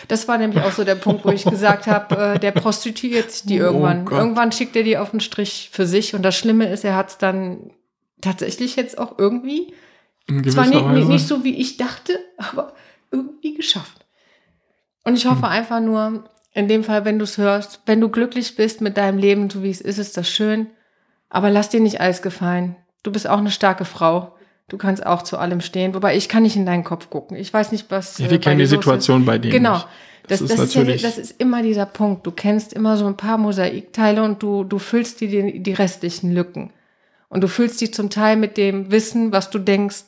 das war nämlich auch so der Punkt, wo ich gesagt habe, äh, der prostituiert sich die Oh irgendwann. Gott. irgendwann schickt er die auf den Strich für sich. Und das Schlimme ist, er hat es dann tatsächlich jetzt auch irgendwie zwar nicht, nicht, Weise. nicht so, wie ich dachte, aber irgendwie geschafft. Und ich hoffe einfach nur, in dem Fall, wenn du es hörst, wenn du glücklich bist mit deinem Leben, so wie es ist, ist das schön. Aber lass dir nicht alles gefallen. Du bist auch eine starke Frau. Du kannst auch zu allem stehen. Wobei ich kann nicht in deinen Kopf gucken. Ich weiß nicht, was. Ja, äh, wir bei kennen dir die los ist. Situation bei denen Genau. nicht. Das, Das das, ist ist ja, das ist immer dieser Punkt. Du kennst immer so ein paar Mosaikteile und du, du füllst die, die, die restlichen Lücken. Und du füllst die zum Teil mit dem Wissen, was du denkst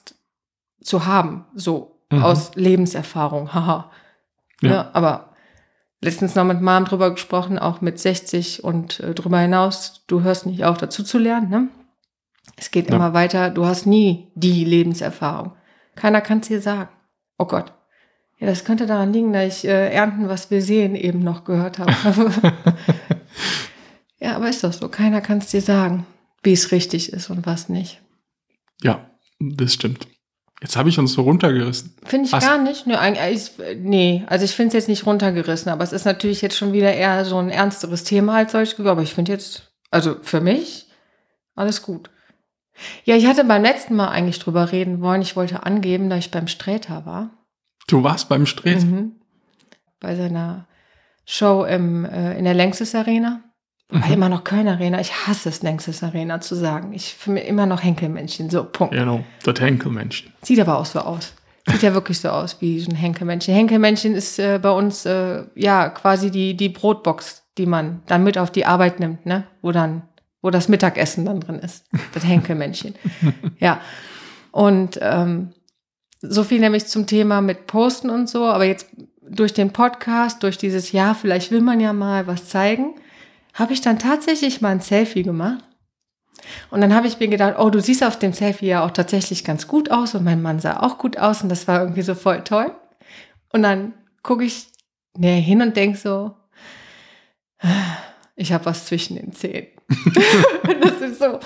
zu haben. So Mhm. aus Lebenserfahrung. Haha. Ja. Ja. aber letztens noch mit Mom drüber gesprochen, auch mit 60 und äh, drüber hinaus. Du hörst nicht auf, dazu zu lernen. Ne? Es geht Ja. immer weiter. Du hast nie die Lebenserfahrung. Keiner kann es dir sagen. Oh Gott. Ja, das könnte daran liegen, dass ich äh, Ernten, was wir sehen, eben noch gehört habe. ja, aber ist doch so. Keiner kann es dir sagen, wie es richtig ist und was nicht. Ja, das stimmt. Jetzt habe ich uns so runtergerissen. Finde ich Was? gar nicht. Nö, ich, nee, also ich finde es jetzt nicht runtergerissen, aber es ist natürlich jetzt schon wieder eher so ein ernsteres Thema als solch. Aber ich finde jetzt, also für mich, alles gut. Ja, ich hatte beim letzten Mal eigentlich drüber reden wollen. Ich wollte angeben, dass ich beim Sträter war. Du warst beim Stret. Mhm. Bei seiner Show im, äh, in der Längstes Arena. War Mhm. immer noch Köln Arena. Ich hasse es, Längstes Arena zu sagen. Ich finde immer noch Henkelmännchen. So, Punkt. Genau, das Henkelmännchen. Sieht aber auch so aus. Sieht ja wirklich so aus wie so ein Henkelmännchen. Henkelmännchen ist äh, bei uns äh, ja quasi die, die Brotbox, die man dann mit auf die Arbeit nimmt, ne? Wo dann, wo das Mittagessen dann drin ist. Das Henkelmännchen. ja. Und ähm, so viel nämlich zum Thema mit Posten und so, aber jetzt durch den Podcast, durch dieses Jahr, vielleicht will man ja mal was zeigen, habe ich dann tatsächlich mal ein Selfie gemacht. Und dann habe ich mir gedacht, oh, du siehst auf dem Selfie ja auch tatsächlich ganz gut aus und mein Mann sah auch gut aus und das war irgendwie so voll toll. Und dann gucke ich näher hin und denke so, ich habe was zwischen den Zähnen. das ist so.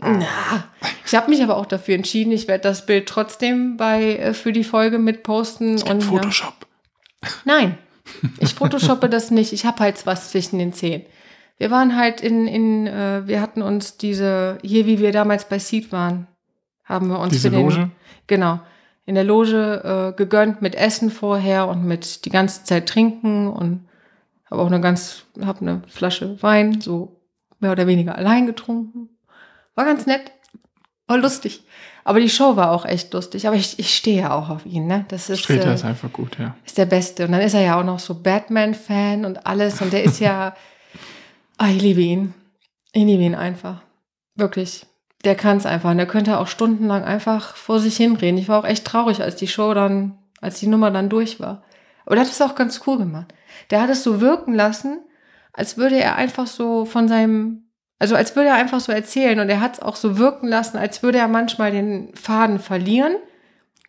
Na, ich habe mich aber auch dafür entschieden, ich werde das Bild trotzdem bei äh, für die Folge mitposten. und Photoshop. Ja. Nein, ich photoshoppe das nicht. Ich habe halt was zwischen den Zähnen. Wir waren halt in, in äh, wir hatten uns diese, hier wie wir damals bei Seed waren, haben wir uns diese den, Loge? genau, in der Loge äh, gegönnt mit Essen vorher und mit die ganze Zeit trinken und habe auch eine ganz, habe eine Flasche Wein so mehr oder weniger allein getrunken. War ganz nett, war lustig. Aber die Show war auch echt lustig. Aber ich, ich stehe ja auch auf ihn, ne? Das ist, Streter äh, ist einfach gut, ja. ist der Beste. Und dann ist er ja auch noch so Batman-Fan und alles. Und der ist ja, ah, ich liebe ihn. Ich liebe ihn einfach. Wirklich. Der kann es einfach. Und der könnte auch stundenlang einfach vor sich hinreden. Ich war auch echt traurig, als die Show dann, als die Nummer dann durch war. Aber der hat es auch ganz cool gemacht. Der hat es so wirken lassen, als würde er einfach so von seinem, also als würde er einfach so erzählen und er hat es auch so wirken lassen, als würde er manchmal den Faden verlieren,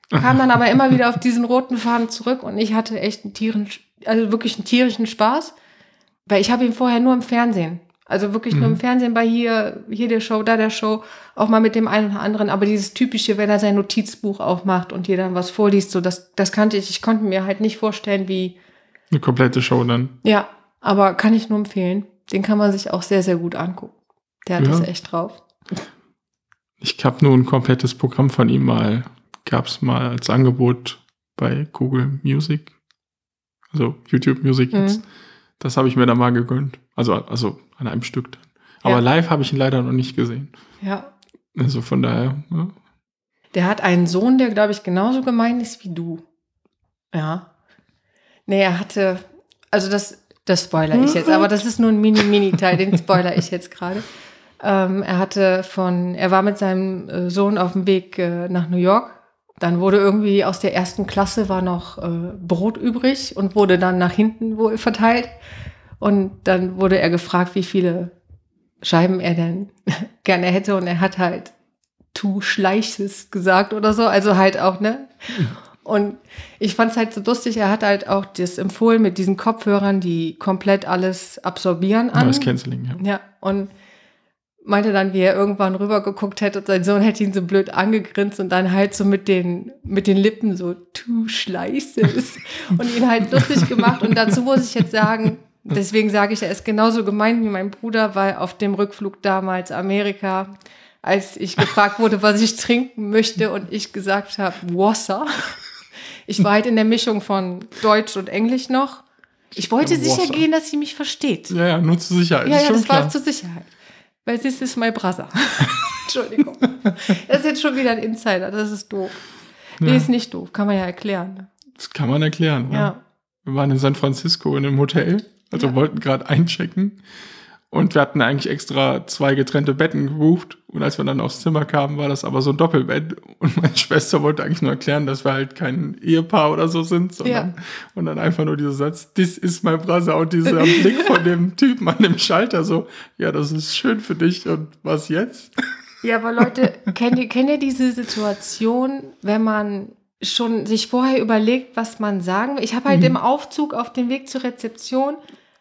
kam dann aber immer wieder auf diesen roten Faden zurück und ich hatte echt einen Tieren, also wirklich einen tierischen Spaß, weil ich habe ihn vorher nur im Fernsehen, also wirklich nur im Fernsehen bei hier, hier der Show, da der Show, auch mal mit dem einen oder anderen, aber dieses typische, wenn er sein Notizbuch aufmacht und dir dann was vorliest, so das, das kannte ich, ich konnte mir halt nicht vorstellen, wie, Eine komplette Show dann. ja, aber kann ich nur empfehlen. Den kann man sich auch sehr, sehr gut angucken. Der hat Ja. das echt drauf. Ich habe nur ein komplettes Programm von ihm mal, gab es mal als Angebot bei Google Music, also YouTube Music Mhm. Das habe ich mir dann mal gegönnt. Also, also an einem Stück dann. Aber Ja. live habe ich ihn leider noch nicht gesehen. Ja. Also von daher, ja. Der hat einen Sohn, der, glaube ich, genauso gemein ist wie du. Ja. Nee, er hatte, also das, das spoiler ich jetzt, aber das ist nur ein Mini-Mini-Teil, den spoiler ich jetzt gerade. Ähm, er hatte von, er war mit seinem äh, Sohn auf dem Weg äh, nach New York. Dann wurde irgendwie aus der ersten Klasse war noch äh, Brot übrig und wurde dann nach hinten wohl verteilt. Und dann wurde er gefragt, wie viele Scheiben er denn gerne hätte. Und er hat halt tu Schleiches gesagt oder so. Also halt auch, ne? Und ich fand es halt so lustig, er hat halt auch das empfohlen mit diesen Kopfhörern, die komplett alles absorbieren an. Noise Canceling, ja. Ja, und meinte dann, wie er irgendwann rübergeguckt hätte und sein Sohn hätte ihn so blöd angegrinst und dann halt so mit den, mit den Lippen so, du Schleißes und ihn halt lustig gemacht. Und dazu muss ich jetzt sagen, deswegen sage ich, er ist genauso gemein wie mein Bruder, weil auf dem Rückflug damals Amerika, als ich gefragt wurde, was ich trinken möchte und ich gesagt habe, Wasser. Ich war halt in der Mischung von Deutsch und Englisch noch. Ich wollte sicher Wasser. gehen, dass sie mich versteht. Ja, ja, nur zur Sicherheit. Ja, ja, das klar. war zur Sicherheit. Weil this is my brother. Entschuldigung. Das ist jetzt schon wieder ein Insider, das ist doof. Nee, Ja. ist nicht doof, kann man ja erklären. ne? Das kann man erklären. Ja. Ja. Wir waren in San Francisco in einem Hotel, also Ja. wollten gerade einchecken. Und wir hatten eigentlich extra zwei getrennte Betten gebucht. Und als wir dann aufs Zimmer kamen, war das aber so ein Doppelbett. Und meine Schwester wollte eigentlich nur erklären, dass wir halt kein Ehepaar oder so sind, sondern und dann einfach nur dieser Satz, this is my brother. Und dieser Blick von dem Typen an dem Schalter so, ja, das ist schön für dich. Und was jetzt? Ja, aber Leute, kennt ihr, kennt ihr diese Situation, wenn man schon sich vorher überlegt, was man sagen will? Ich habe Mhm. halt im Aufzug auf dem Weg zur Rezeption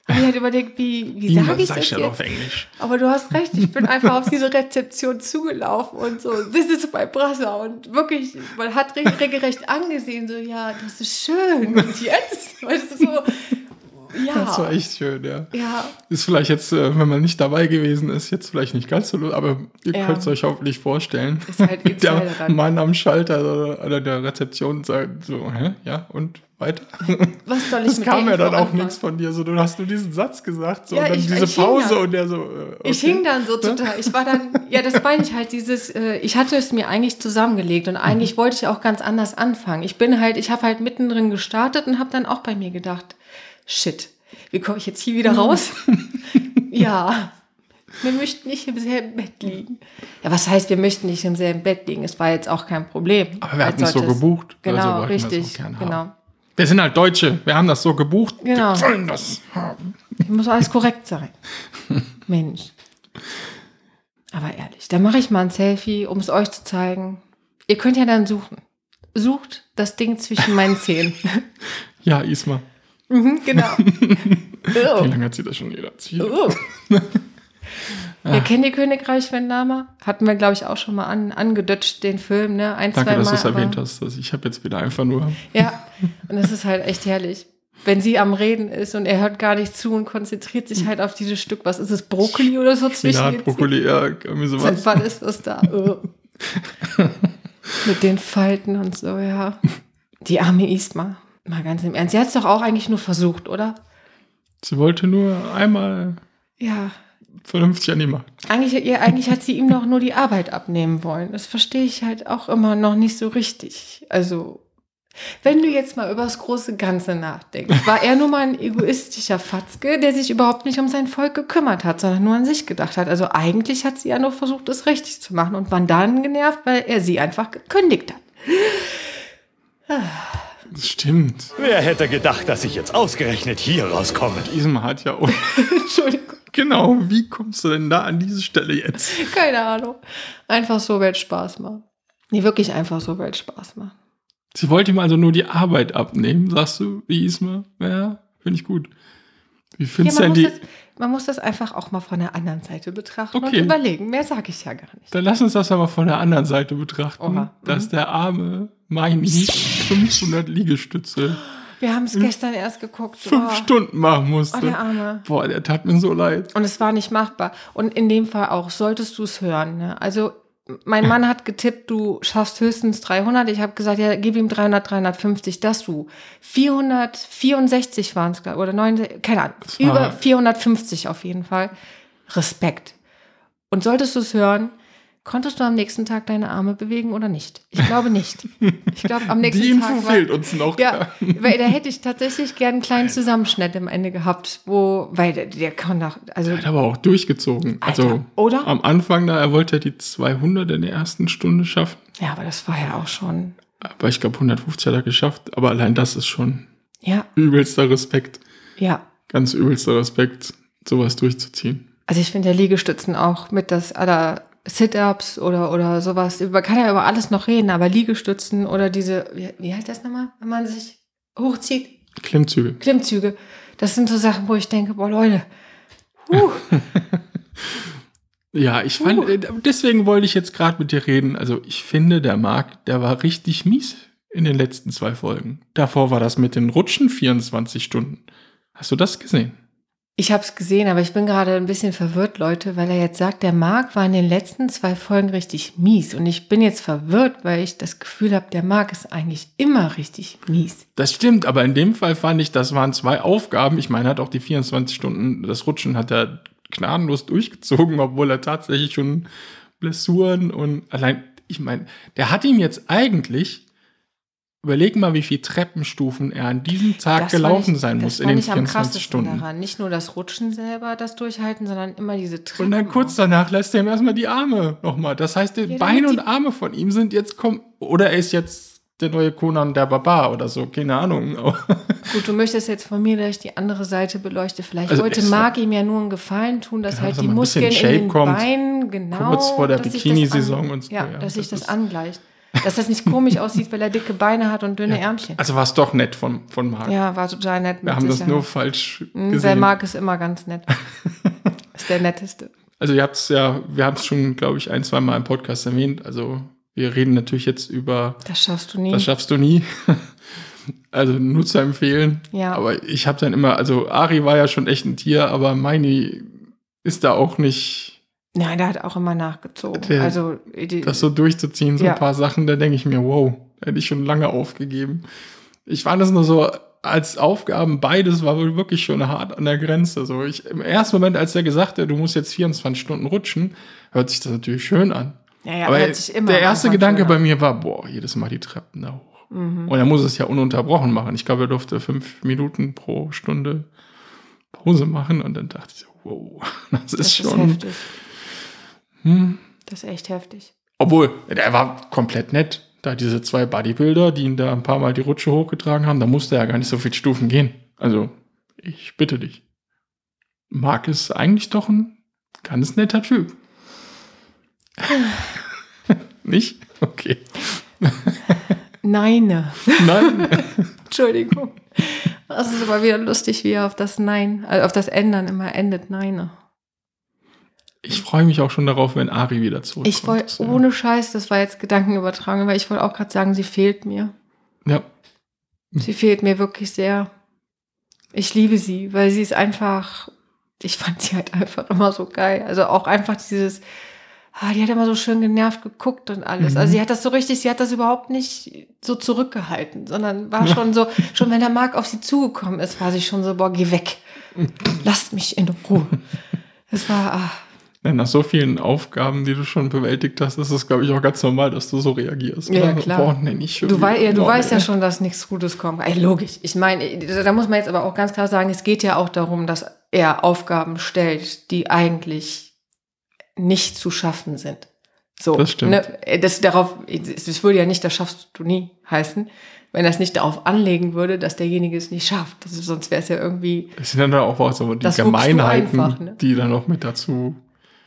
hab ich halt überlegt, wie, wie sage ich sag das jetzt? auf Englisch. Aber du hast recht, ich bin einfach auf diese Rezeption zugelaufen und so, this is my brother. Und wirklich, man hat re- regelrecht angesehen, so, ja, das ist schön. Und jetzt? Weißt du, so, ja. Das war echt schön, ja. Ja, Ist vielleicht jetzt, äh, wenn man nicht dabei gewesen ist, jetzt vielleicht nicht ganz so aber ihr Ja. könnt es euch hoffentlich vorstellen. Ist halt der Insider dann. Mann am Schalter oder, der Rezeption sagt so, hä, ja, und weiter? was soll ich Es mit kam der ja dann auch nichts von dir, so du hast nur diesen Satz gesagt, so Ja, und dann ich- diese ich Pause da. und der so, äh, Ich okay. hing dann so total. Ich war dann, ja, das meine ich halt, dieses, äh, ich hatte es mir eigentlich zusammengelegt und eigentlich Mhm. wollte ich auch ganz anders anfangen. Ich bin halt, ich habe halt mittendrin gestartet und habe dann auch bei mir gedacht, shit, wie komme ich jetzt hier wieder raus? ja, wir möchten nicht im selben Bett liegen. Ja, was heißt, wir möchten nicht im selben Bett liegen? Es war jetzt auch kein Problem. Aber wir hatten es so gebucht, also Genau, wir auch richtig, gerne genau. Wir sind halt Deutsche, wir haben das so gebucht. Genau. Wir sollen das haben. Muss alles korrekt sein. Mensch. Aber ehrlich, da mache ich mal ein Selfie, um es euch zu zeigen. Ihr könnt ja dann suchen. Sucht das Ding zwischen meinen Zähnen. Ja, Isma. Mhm, genau. Wie oh. lange hat sie das schon jeder erzählt? Oh. Ja, kennt ihr Königreich wenn? Hatten wir, glaube ich, auch schon mal an, angedutscht, den Film, ne? Ein, Danke, zwei dass du es erwähnt hast. Also ich habe jetzt wieder einfach nur. Ja, und das ist halt echt herrlich. Wenn sie am Reden ist und er hört gar nicht zu und konzentriert sich halt auf dieses Stück. Was ist es, Brokkoli oder so zwischen den Brokkoli, ja, irgendwie Seit sowas. wann ist das da? Oh. Mit den Falten und so, ja. Die arme Isma. Mal ganz im Ernst. Sie hat es doch auch eigentlich nur versucht, oder? Sie wollte nur einmal Ja. vernünftig an die Macht. Eigentlich, ihr, eigentlich hat sie ihm doch nur die Arbeit abnehmen wollen. Das verstehe ich halt auch immer noch nicht so richtig. Also, wenn du jetzt mal über das große Ganze nachdenkst, war er nur mal ein egoistischer Fatzke, der sich überhaupt nicht um sein Volk gekümmert hat, sondern nur an sich gedacht hat. Also eigentlich hat sie ja nur versucht, es richtig zu machen und war dann genervt, weil er sie einfach gekündigt hat. Das stimmt. Wer hätte gedacht, dass ich jetzt ausgerechnet hier rauskomme? Isma hat ja auch. Entschuldigung, genau, wie kommst du denn da an diese Stelle jetzt? keine Ahnung. Einfach so, weil es Spaß macht. Nee, wirklich einfach so, weil es Spaß macht. Sie wollte ihm also nur die Arbeit abnehmen, sagst du, die Isma? Ja, finde ich gut. Wie Ja, findest du man, denn muss die. das, man muss das einfach auch mal von der anderen Seite betrachten Okay. und überlegen. Mehr sage ich ja gar nicht. Dann lass uns das aber von der anderen Seite betrachten, mhm. dass der arme Meini 500 Liegestütze Wir haben es gestern erst geguckt. fünf Oh, Stunden machen musste. oh, der Arme. Boah, der tat mir so leid. Und es war nicht machbar. Und in dem Fall auch, solltest du es hören. Ne? Also, mein Mann hat getippt, du schaffst höchstens 300. Ich habe gesagt, ja, gib ihm 300, 350, dass du 464 waren es, oder 9, keine Ahnung, über 450 auf jeden Fall. Respekt. Und solltest du es hören, konntest du am nächsten Tag deine Arme bewegen oder nicht? Ich glaube nicht. Ich glaube, am nächsten Die Info Tag war, fehlt uns noch. ja, weil da hätte ich tatsächlich gern einen kleinen Zusammenschnitt am Ende gehabt, wo, weil der, der kann doch, also Hat aber auch durchgezogen. Alter, also oder? am Anfang da, er wollte ja die 200 in der ersten Stunde schaffen. Ja, aber das war ja auch schon. Aber ich glaube 150 hat er geschafft. Aber allein das ist schon Ja, übelster Respekt. ja. Ganz übelster Respekt, sowas durchzuziehen. Also ich finde ja Liegestützen auch mit das aller Sit-Ups oder, oder sowas. Man kann ja über alles noch reden, aber Liegestützen oder diese, wie, wie heißt das nochmal, wenn man sich hochzieht? Klimmzüge. Klimmzüge. Das sind so Sachen, wo ich denke, boah Leute, huh, Ja, ich fand, äh, deswegen wollte ich jetzt gerade mit dir reden. Also ich finde, der Marc, der war richtig mies in den letzten zwei Folgen. Davor war das mit den Rutschen 24 Stunden. Hast du das gesehen? Ich habe es gesehen, aber ich bin gerade ein bisschen verwirrt, Leute, weil er jetzt sagt, der Marc war in den letzten zwei Folgen richtig mies. Und ich bin jetzt verwirrt, weil ich das Gefühl habe, der Marc ist eigentlich immer richtig mies. Das stimmt, aber in dem Fall fand ich, das waren zwei Aufgaben. Ich meine, hat auch die 24 Stunden, das Rutschen hat er gnadenlos durchgezogen, obwohl er tatsächlich schon Blessuren und allein, ich meine, der hat ihm jetzt eigentlich, überleg mal, wie viele Treppenstufen er an diesem Tag Das gelaufen ich- sein muss in den ich am 24 krassesten Stunden. Daran. Nicht nur das Rutschen selber, das Durchhalten, sondern immer diese Treppen. Und dann kurz danach lässt er ihm erstmal die Arme nochmal. Das heißt, die Ja, Beine und Arme von ihm sind jetzt kom oder er ist jetzt der neue Conan der Barbar oder so, keine Ahnung. Gut, du möchtest jetzt von mir, dass ich die andere Seite beleuchte. Vielleicht Also wollte es- Marc ihm ja nur einen Gefallen tun, dass Ja, halt dass die Muskeln in den kommt. Beinen, genau. Kurz vor der Bikini-Saison und so, Ja, ja, dass sich das das angleicht. Dass das nicht komisch aussieht, weil er dicke Beine hat und dünne Ärmchen. Also war es doch nett von, von Marc. Ja, war total nett. Wir haben das nur falsch Der gesehen. Marc ist immer ganz nett. ist der netteste. Also ihr habt es ja, wir haben es schon, glaube ich, ein, zwei Mal im Podcast erwähnt. Also wir reden natürlich jetzt über Das schaffst du nie. Das schaffst du nie. Also nur zu empfehlen. Ja. Aber ich habe dann immer, also Ari war ja schon echt ein Tier, aber Meini ist da auch nicht, Nein, der hat auch immer nachgezogen. Der- also die, das so durchzuziehen, so Ja. ein paar Sachen, da denke ich mir, wow, hätte ich schon lange aufgegeben. Ich fand das nur so als Aufgaben, beides war wohl wirklich schon hart an der Grenze. So ich, im ersten Moment, als er gesagt hat, du musst jetzt 24 Stunden rutschen, hört sich das natürlich schön an. ja, ja, aber hört sich immer der erste Gedanke bei mir war, boah, jedes Mal die Treppen da hoch. Mhm. Und er muss es ja ununterbrochen machen. Ich glaube, er durfte fünf Minuten pro Stunde Pause machen. Und dann dachte ich so, wow, das ist Das ist schon. heftig. Hm. Das ist echt heftig. Obwohl, er war komplett nett. da diese zwei Bodybuilder, die ihn da ein paar Mal die Rutsche hochgetragen haben, da musste er ja gar nicht so viele Stufen gehen. Also, ich bitte dich. Marc ist eigentlich doch ein ganz netter Typ. nicht? Okay. Nein. Nein. Entschuldigung. Das ist aber wieder lustig, wie er auf das Nein, äh, auf das Ändern immer endet. Nein. Ich freue mich auch schon darauf, wenn Ari wieder zurückkommt. Ich wollte, ohne Scheiß, das war jetzt Gedankenübertragung, weil ich wollte auch gerade sagen, sie fehlt mir. Ja. Sie fehlt mir wirklich sehr. Ich liebe sie, weil sie ist einfach, ich fand sie halt einfach immer so geil. Also auch einfach dieses, ah, die hat immer so schön genervt geguckt und alles. Mhm. Also sie hat das so richtig, sie hat das überhaupt nicht so zurückgehalten, sondern war schon so, schon wenn der Marc auf sie zugekommen ist, war sie schon so, boah, geh weg. Lasst mich in Ruhe. Es war, ah, Ja, Nach so vielen Aufgaben, die du schon bewältigt hast, ist es, glaube ich, auch ganz normal, dass du so reagierst. Ja, klar. Boah, nee, nicht schon Du, wei ja, du Boah, weißt ja nee. schon, dass nichts Gutes kommt. Ey, logisch. Ich meine, da muss man jetzt aber auch ganz klar sagen, es geht ja auch darum, dass er Aufgaben stellt, die eigentlich nicht zu schaffen sind. So, Das stimmt. Ne, das, darauf, das würde ja nicht, das schaffst du nie heißen, wenn das nicht darauf anlegen würde, dass derjenige es nicht schafft. Ist, sonst wäre es ja irgendwie. Es sind dann auch so die Gemeinheiten, einfach, ne? die dann noch mit dazu,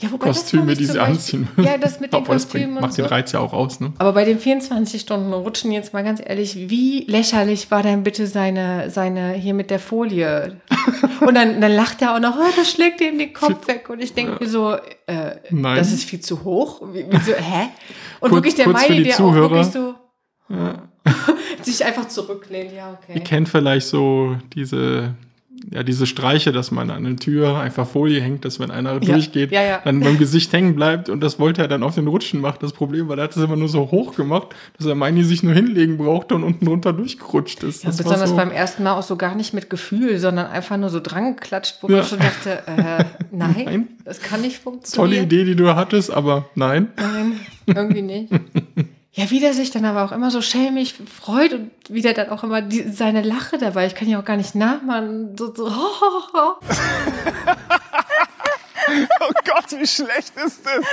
Ja, wobei das Kostüme, die sie Beispiel- anziehen. Ja, das mit den Obwohl, Kostümen bringt, macht den so. Reiz ja auch aus, ne? Aber bei den 24 Stunden Rutschen jetzt mal ganz ehrlich, wie lächerlich war denn bitte seine, seine hier mit der Folie? Und dann, dann lacht er auch noch, oh, das schlägt ihm den Kopf weg. Und ich denke mir so, äh, Nein. das ist viel zu hoch. Wie, so, hä? Und Kurz- wirklich der die der Zuhörer. auch wirklich so Ja. sich einfach zurücklehnt. Ja, Ihr okay. kennt vielleicht so diese, ja, diese Streiche, dass man an eine Tür einfach Folie hängt, dass wenn einer durchgeht, ja, ja. dann beim Gesicht hängen bleibt und das wollte er dann auf den Rutschen machen. Das Problem war, er hat es immer nur so hoch gemacht, dass er Meini sich nur hinlegen brauchte und unten drunter durchgerutscht ist. Ja, Das besonders so, beim ersten Mal auch so gar nicht mit Gefühl, sondern einfach nur so dran geklatscht, wo Ja. man schon dachte, äh, nein, Nein. das kann nicht funktionieren. tolle Idee, die du hattest, aber nein. Nein, irgendwie nicht. Ja, wie der sich dann aber auch immer so schelmig freut und wie der dann auch immer die, seine Lache dabei, ich kann ja auch gar nicht nachmachen, so, so, ho, ho, ho. Oh Gott, wie schlecht ist das?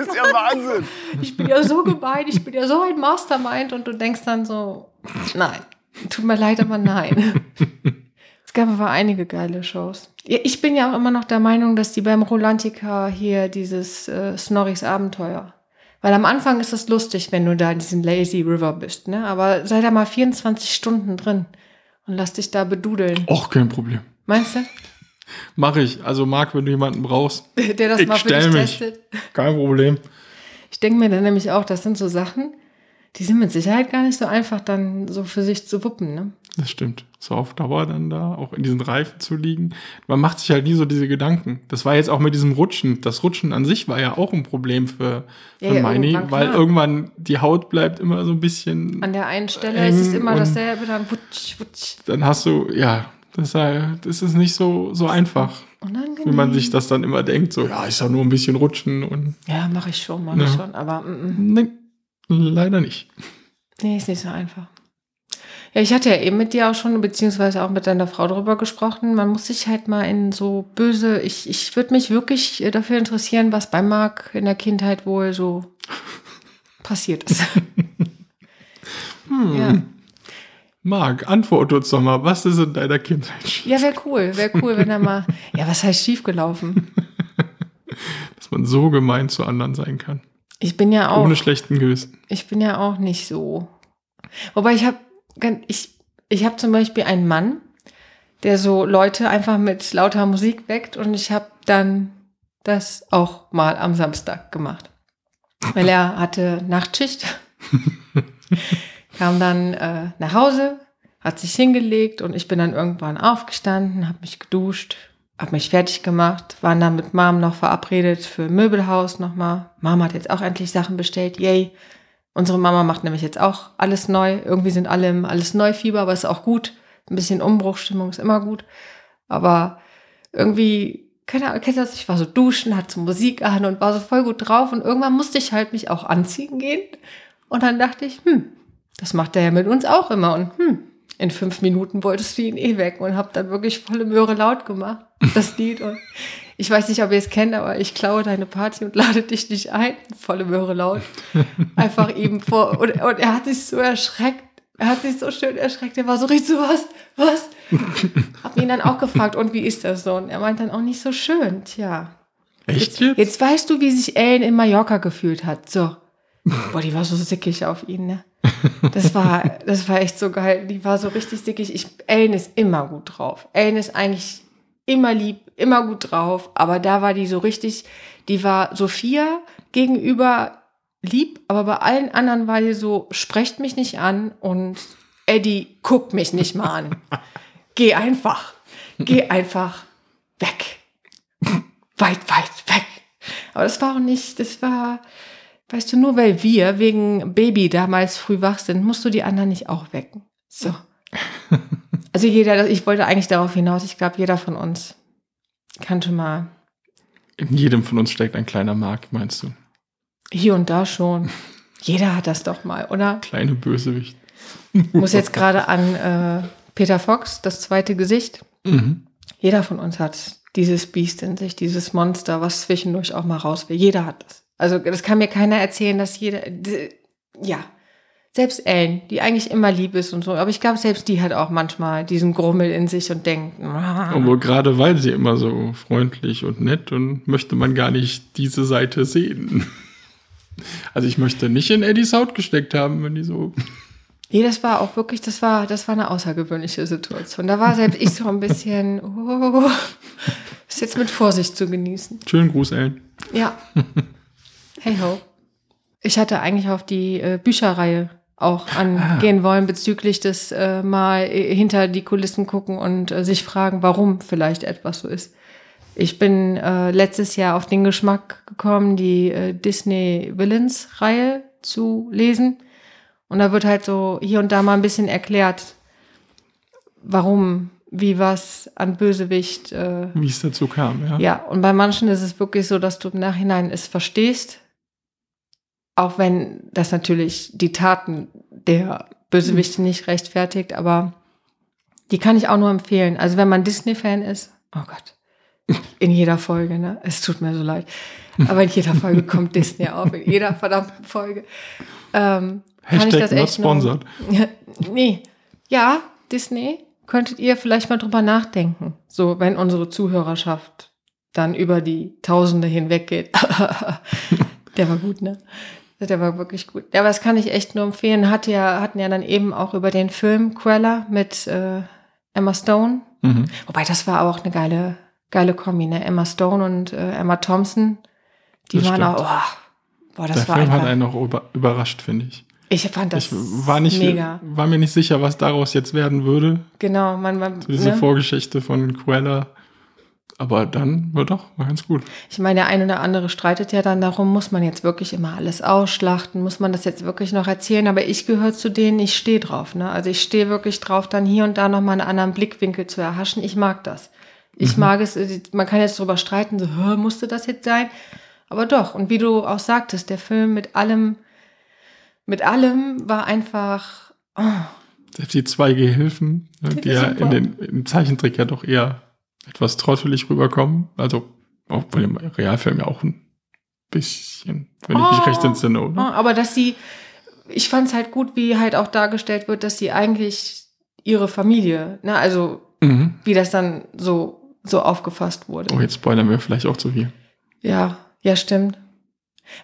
Ist ja Wahnsinn. ich bin ja so gemein, ich bin ja so ein Mastermind und du denkst dann so, nein, tut mir leid, aber nein. Es gab aber einige geile Shows. Ich bin ja auch immer noch der Meinung, dass die beim Rolantica hier dieses äh, Snorris Abenteuer. Weil am Anfang ist es lustig, wenn du da in diesem Lazy River bist, ne? Aber sei da mal 24 Stunden drin und lass dich da bedudeln. Och, kein Problem. Meinst du? Mache ich. Also, Marc, wenn du jemanden brauchst, Der das Ich mal für stell dich mich. testet. kein Problem. Ich denke mir dann nämlich auch, das sind so Sachen, die sind mit Sicherheit gar nicht so einfach dann so für sich zu wuppen, ne? Das stimmt. So auf Dauer dann da, auch in diesen Reifen zu liegen. Man macht sich halt nie so diese Gedanken. Das war jetzt auch mit diesem Rutschen. Das Rutschen an sich war ja auch ein Problem für, für Ja, ja, Meini, irgendwann, weil klar. irgendwann die Haut bleibt immer so ein bisschen. An der einen Stelle ist es immer dasselbe, dann wutsch, wutsch. dann hast du, ja, das, äh, das ist nicht so, so einfach, Unangenehm. wie man sich das dann immer denkt. So, ja, ist ja nur ein bisschen rutschen und Ja, mache ich schon, mache Ja. ich schon. Aber mm, mm. nee, leider nicht. nee, ist nicht so einfach. Ja, ich hatte ja eben mit dir auch schon, beziehungsweise auch mit deiner Frau darüber gesprochen. Man muss sich halt mal in so böse. Ich, ich würde mich wirklich äh, dafür interessieren, was bei Marc in der Kindheit wohl so passiert ist. Hm. Ja. Marc, antwort uns doch mal, was ist in deiner Kindheit schief? Ja, wäre cool, wäre cool, wenn er mal. Ja, was heißt schiefgelaufen? Dass man so gemein zu anderen sein kann. Ich bin ja auch. Ohne schlechten Gewissen. Ich bin ja auch nicht so. Wobei ich habe ich, ich hab zum Beispiel einen Mann, der so Leute einfach mit lauter Musik weckt und ich habe dann das auch mal am Samstag gemacht. Weil er hatte Nachtschicht, kam dann äh, nach Hause, hat sich hingelegt und ich bin dann irgendwann aufgestanden, habe mich geduscht, habe mich fertig gemacht, waren dann mit Mom noch verabredet für Möbelhaus nochmal. Mom hat jetzt auch endlich Sachen bestellt, yay. Unsere Mama macht nämlich jetzt auch alles neu. Irgendwie sind alle im alles Neufieber, aber ist auch gut. Ein bisschen Umbruchstimmung ist immer gut. Aber irgendwie, keine Ahnung, kennt ihr das? Ich war so duschen, hatte so Musik an und war so voll gut drauf. Und irgendwann musste ich halt mich auch anziehen gehen. Und dann dachte ich, hm, das macht er ja mit uns auch immer. Und hm, in fünf Minuten wolltest du ihn eh weg und hab dann wirklich volle Möhre laut gemacht. das Lied. Und ich weiß nicht, ob ihr es kennt, aber ich klaue deine Party und lade dich nicht ein. Volle Möhre laut. Einfach eben vor. Und, und er hat sich so erschreckt. Er hat sich so schön erschreckt. Er war so richtig so, was? Was? Hab ihn dann auch gefragt, und wie ist das so? Und er meint dann auch nicht so schön. Tja. Echt jetzt? Jetzt weißt du, wie sich Ellen in Mallorca gefühlt hat. So. Boah, die war so sickig auf ihn, ne? Das war, das war echt so geil. Die war so richtig sickig. Ich, Ellen ist immer gut drauf. Ellen ist eigentlich immer lieb, immer gut drauf. Aber da war die so richtig, die war Sophia gegenüber lieb, aber bei allen anderen war die so, sprecht mich nicht an und Eddie guckt mich nicht mal an. Geh einfach. Geh einfach weg. Weit, weit weg. Aber das war auch nicht, das war, weißt du, nur weil wir wegen Baby damals früh wach sind, musst du die anderen nicht auch wecken. So. Also jeder, ich wollte eigentlich darauf hinaus, ich glaube, jeder von uns kann schon mal In jedem von uns steckt ein kleiner Mark, meinst du? hier und da schon. Jeder hat das doch mal, oder? Kleine Bösewicht. muss jetzt gerade an äh, Peter Fox, das zweite Gesicht. Mhm. Jeder von uns hat dieses Biest in sich, dieses Monster, was zwischendurch auch mal raus will. Jeder hat das. Also das kann mir keiner erzählen, dass jeder, ja, selbst Ellen, die eigentlich immer lieb ist und so, aber ich glaube, selbst die hat auch manchmal diesen Grummel in sich und denkt, "Ah." Obwohl gerade weil sie immer so freundlich und nett und möchte man gar nicht diese Seite sehen. Also ich möchte nicht in Eddies Haut gesteckt haben, wenn die so. nee, das war auch wirklich, das war, das war eine außergewöhnliche Situation. Da war selbst ich so ein bisschen, oh, ist jetzt mit Vorsicht zu genießen. Schönen Gruß, Ellen. Ja. Hey ho. Ich hatte eigentlich auf die äh, Bücherreihe auch angehen wollen bezüglich des äh, mal äh, hinter die Kulissen gucken und äh, sich fragen, warum vielleicht etwas so ist. Ich bin äh, letztes Jahr auf den Geschmack gekommen, die äh, Disney Villains Reihe zu lesen. Und da wird halt so hier und da mal ein bisschen erklärt, warum, wie was an Bösewicht äh, Wie es dazu kam, ja. ja, und bei manchen ist es wirklich so, dass du im Nachhinein es verstehst, auch wenn das natürlich die Taten der Bösewichte nicht rechtfertigt, aber die kann ich auch nur empfehlen. Also wenn man Disney-Fan ist, oh Gott, in jeder Folge, ne? Es tut mir so leid. Aber in jeder Folge kommt Disney auf, in jeder verdammten Folge. Ähm, kann ich Hashtag das echt sponsored. nee. Ja, Disney, könntet ihr vielleicht mal drüber nachdenken. So, wenn unsere Zuhörerschaft dann über die Tausende hinweggeht. Der war gut, ne? Der war wirklich gut. Ja, aber das kann ich echt nur empfehlen. Hat ja, hatten ja dann eben auch über den Film Cruella mit äh, Emma Stone. Mhm. Wobei das war auch eine geile, geile Kombi, ne? Emma Stone und äh, Emma Thompson. Die Das waren stimmt. auch, oh, boah, das Der war Film einfach. hat einen auch über, überrascht, finde ich. ich fand das Ich war, nicht, mega. war mir nicht sicher, was daraus jetzt werden würde. Genau, man, man Diese ne? Vorgeschichte von Cruella. Aber dann, war doch, war ganz gut. Ich meine, der eine oder andere streitet ja dann darum, muss man jetzt wirklich immer alles ausschlachten, muss man das jetzt wirklich noch erzählen, aber ich gehöre zu denen, ich stehe drauf. Ne? Also ich stehe wirklich drauf, dann hier und da nochmal einen anderen Blickwinkel zu erhaschen. Ich mag das. Ich mag es, äh, man kann jetzt drüber streiten, so, "Hä, musste das jetzt sein? Aber doch, und wie du auch sagtest, der Film mit allem, mit allem war einfach, oh, Selbst die zwei Gehilfen, ne, die ja in den, im Zeichentrick ja doch eher etwas trottelig rüberkommen. Also, obwohl im Realfilm ja auch ein bisschen, wenn ich mich Oh. recht entsinne, oder? Ja, aber dass sie, ich fand es halt gut, wie halt auch dargestellt wird, dass sie eigentlich ihre Familie, ne, also Mhm. wie das dann so, so aufgefasst wurde. Oh, jetzt spoilern wir vielleicht auch zu viel. Ja, ja, stimmt.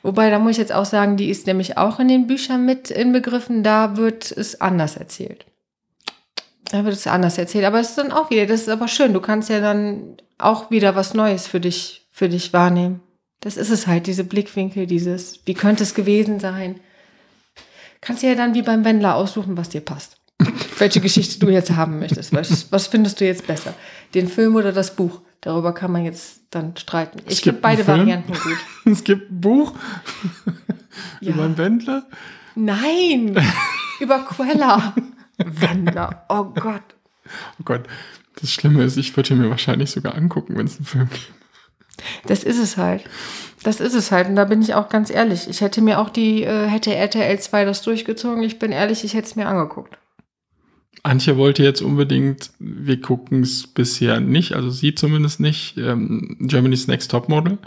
Wobei, da muss ich jetzt auch sagen, die ist nämlich auch in den Büchern mit inbegriffen, da wird es anders erzählt. Da wird es anders erzählt, aber es ist dann auch wieder, das ist aber schön, du kannst ja dann auch wieder was Neues für dich, für dich wahrnehmen. Das ist es halt, diese Blickwinkel, dieses, wie könnte es gewesen sein? Kannst ja dann wie beim Wendler aussuchen, was dir passt. Welche Geschichte du jetzt haben möchtest. Was, was findest du jetzt besser? Den Film oder das Buch? Darüber kann man jetzt dann streiten. Es Ich gibt finde beide. Varianten gut. Es gibt ein Buch Ja. über einen Wendler. Nein! Über Quella. Wendler. Oh Gott. Oh Gott, das Schlimme ist, ich würde ihn mir wahrscheinlich sogar angucken, wenn es einen Film gibt. Das ist es halt. Das ist es halt. Und da bin ich auch ganz ehrlich. Ich hätte mir auch die, äh, hätte RTL 2 das durchgezogen. Ich bin ehrlich, ich hätte es mir angeguckt. Antje wollte jetzt unbedingt, wir gucken es bisher nicht, also sie zumindest nicht, ähm, Germany's Next Topmodel.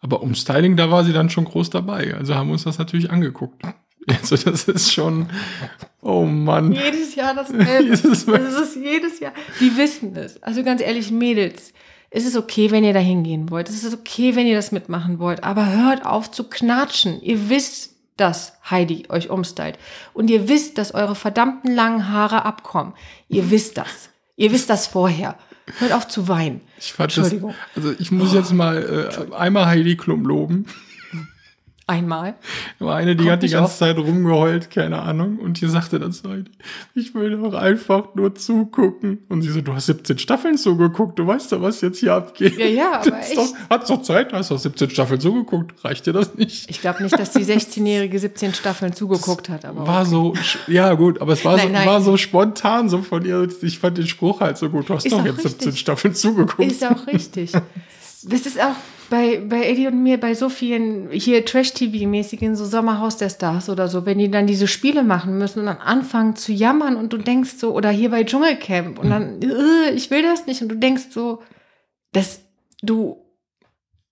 Aber Umstyling, da war sie dann schon groß dabei. Also haben wir uns das natürlich angeguckt. Also das ist schon, oh Mann. Jedes Jahr dasselbe. Jedes Mal. das ist jedes Jahr. Die wissen es. Also ganz ehrlich, Mädels, es ist okay, wenn ihr da hingehen wollt. Es ist okay, wenn ihr das mitmachen wollt. Aber hört auf zu knatschen. Ihr wisst, dass Heidi euch umstylt. Und ihr wisst, dass eure verdammten langen Haare abkommen. Ihr wisst das. Ihr wisst das vorher. Hört auf zu weinen. Ich fand das, Entschuldigung. also ich muss jetzt mal äh, einmal Heidi Klum loben. Einmal. War eine, die Kommt hat die ganze oft. Zeit rumgeheult, keine Ahnung. Und die sagte dann so, ich will doch einfach nur zugucken. Und sie so, du hast 17 Staffeln zugeguckt, du weißt doch, was jetzt hier abgeht. Ja, ja, aber Das echt. Doch, hat's doch Zeit, du hast doch 17 Staffeln zugeguckt. Reicht dir das nicht? Ich glaube nicht, dass die 16-Jährige 17 Staffeln zugeguckt hat. Aber War so, sch- ja gut, aber es war, Nein, so, nein. war so spontan so von ihr. Ich fand den Spruch halt so gut. Du hast Ist doch jetzt 17 richtig. Staffeln zugeguckt. Ist auch richtig. Das ist auch bei, bei Eddie und mir, bei so vielen hier Trash-TV-mäßigen, so Sommerhaus der Stars oder so, wenn die dann diese Spiele machen müssen und dann anfangen zu jammern und du denkst so, oder hier bei Dschungelcamp und dann, äh, ich will das nicht und du denkst so, dass du,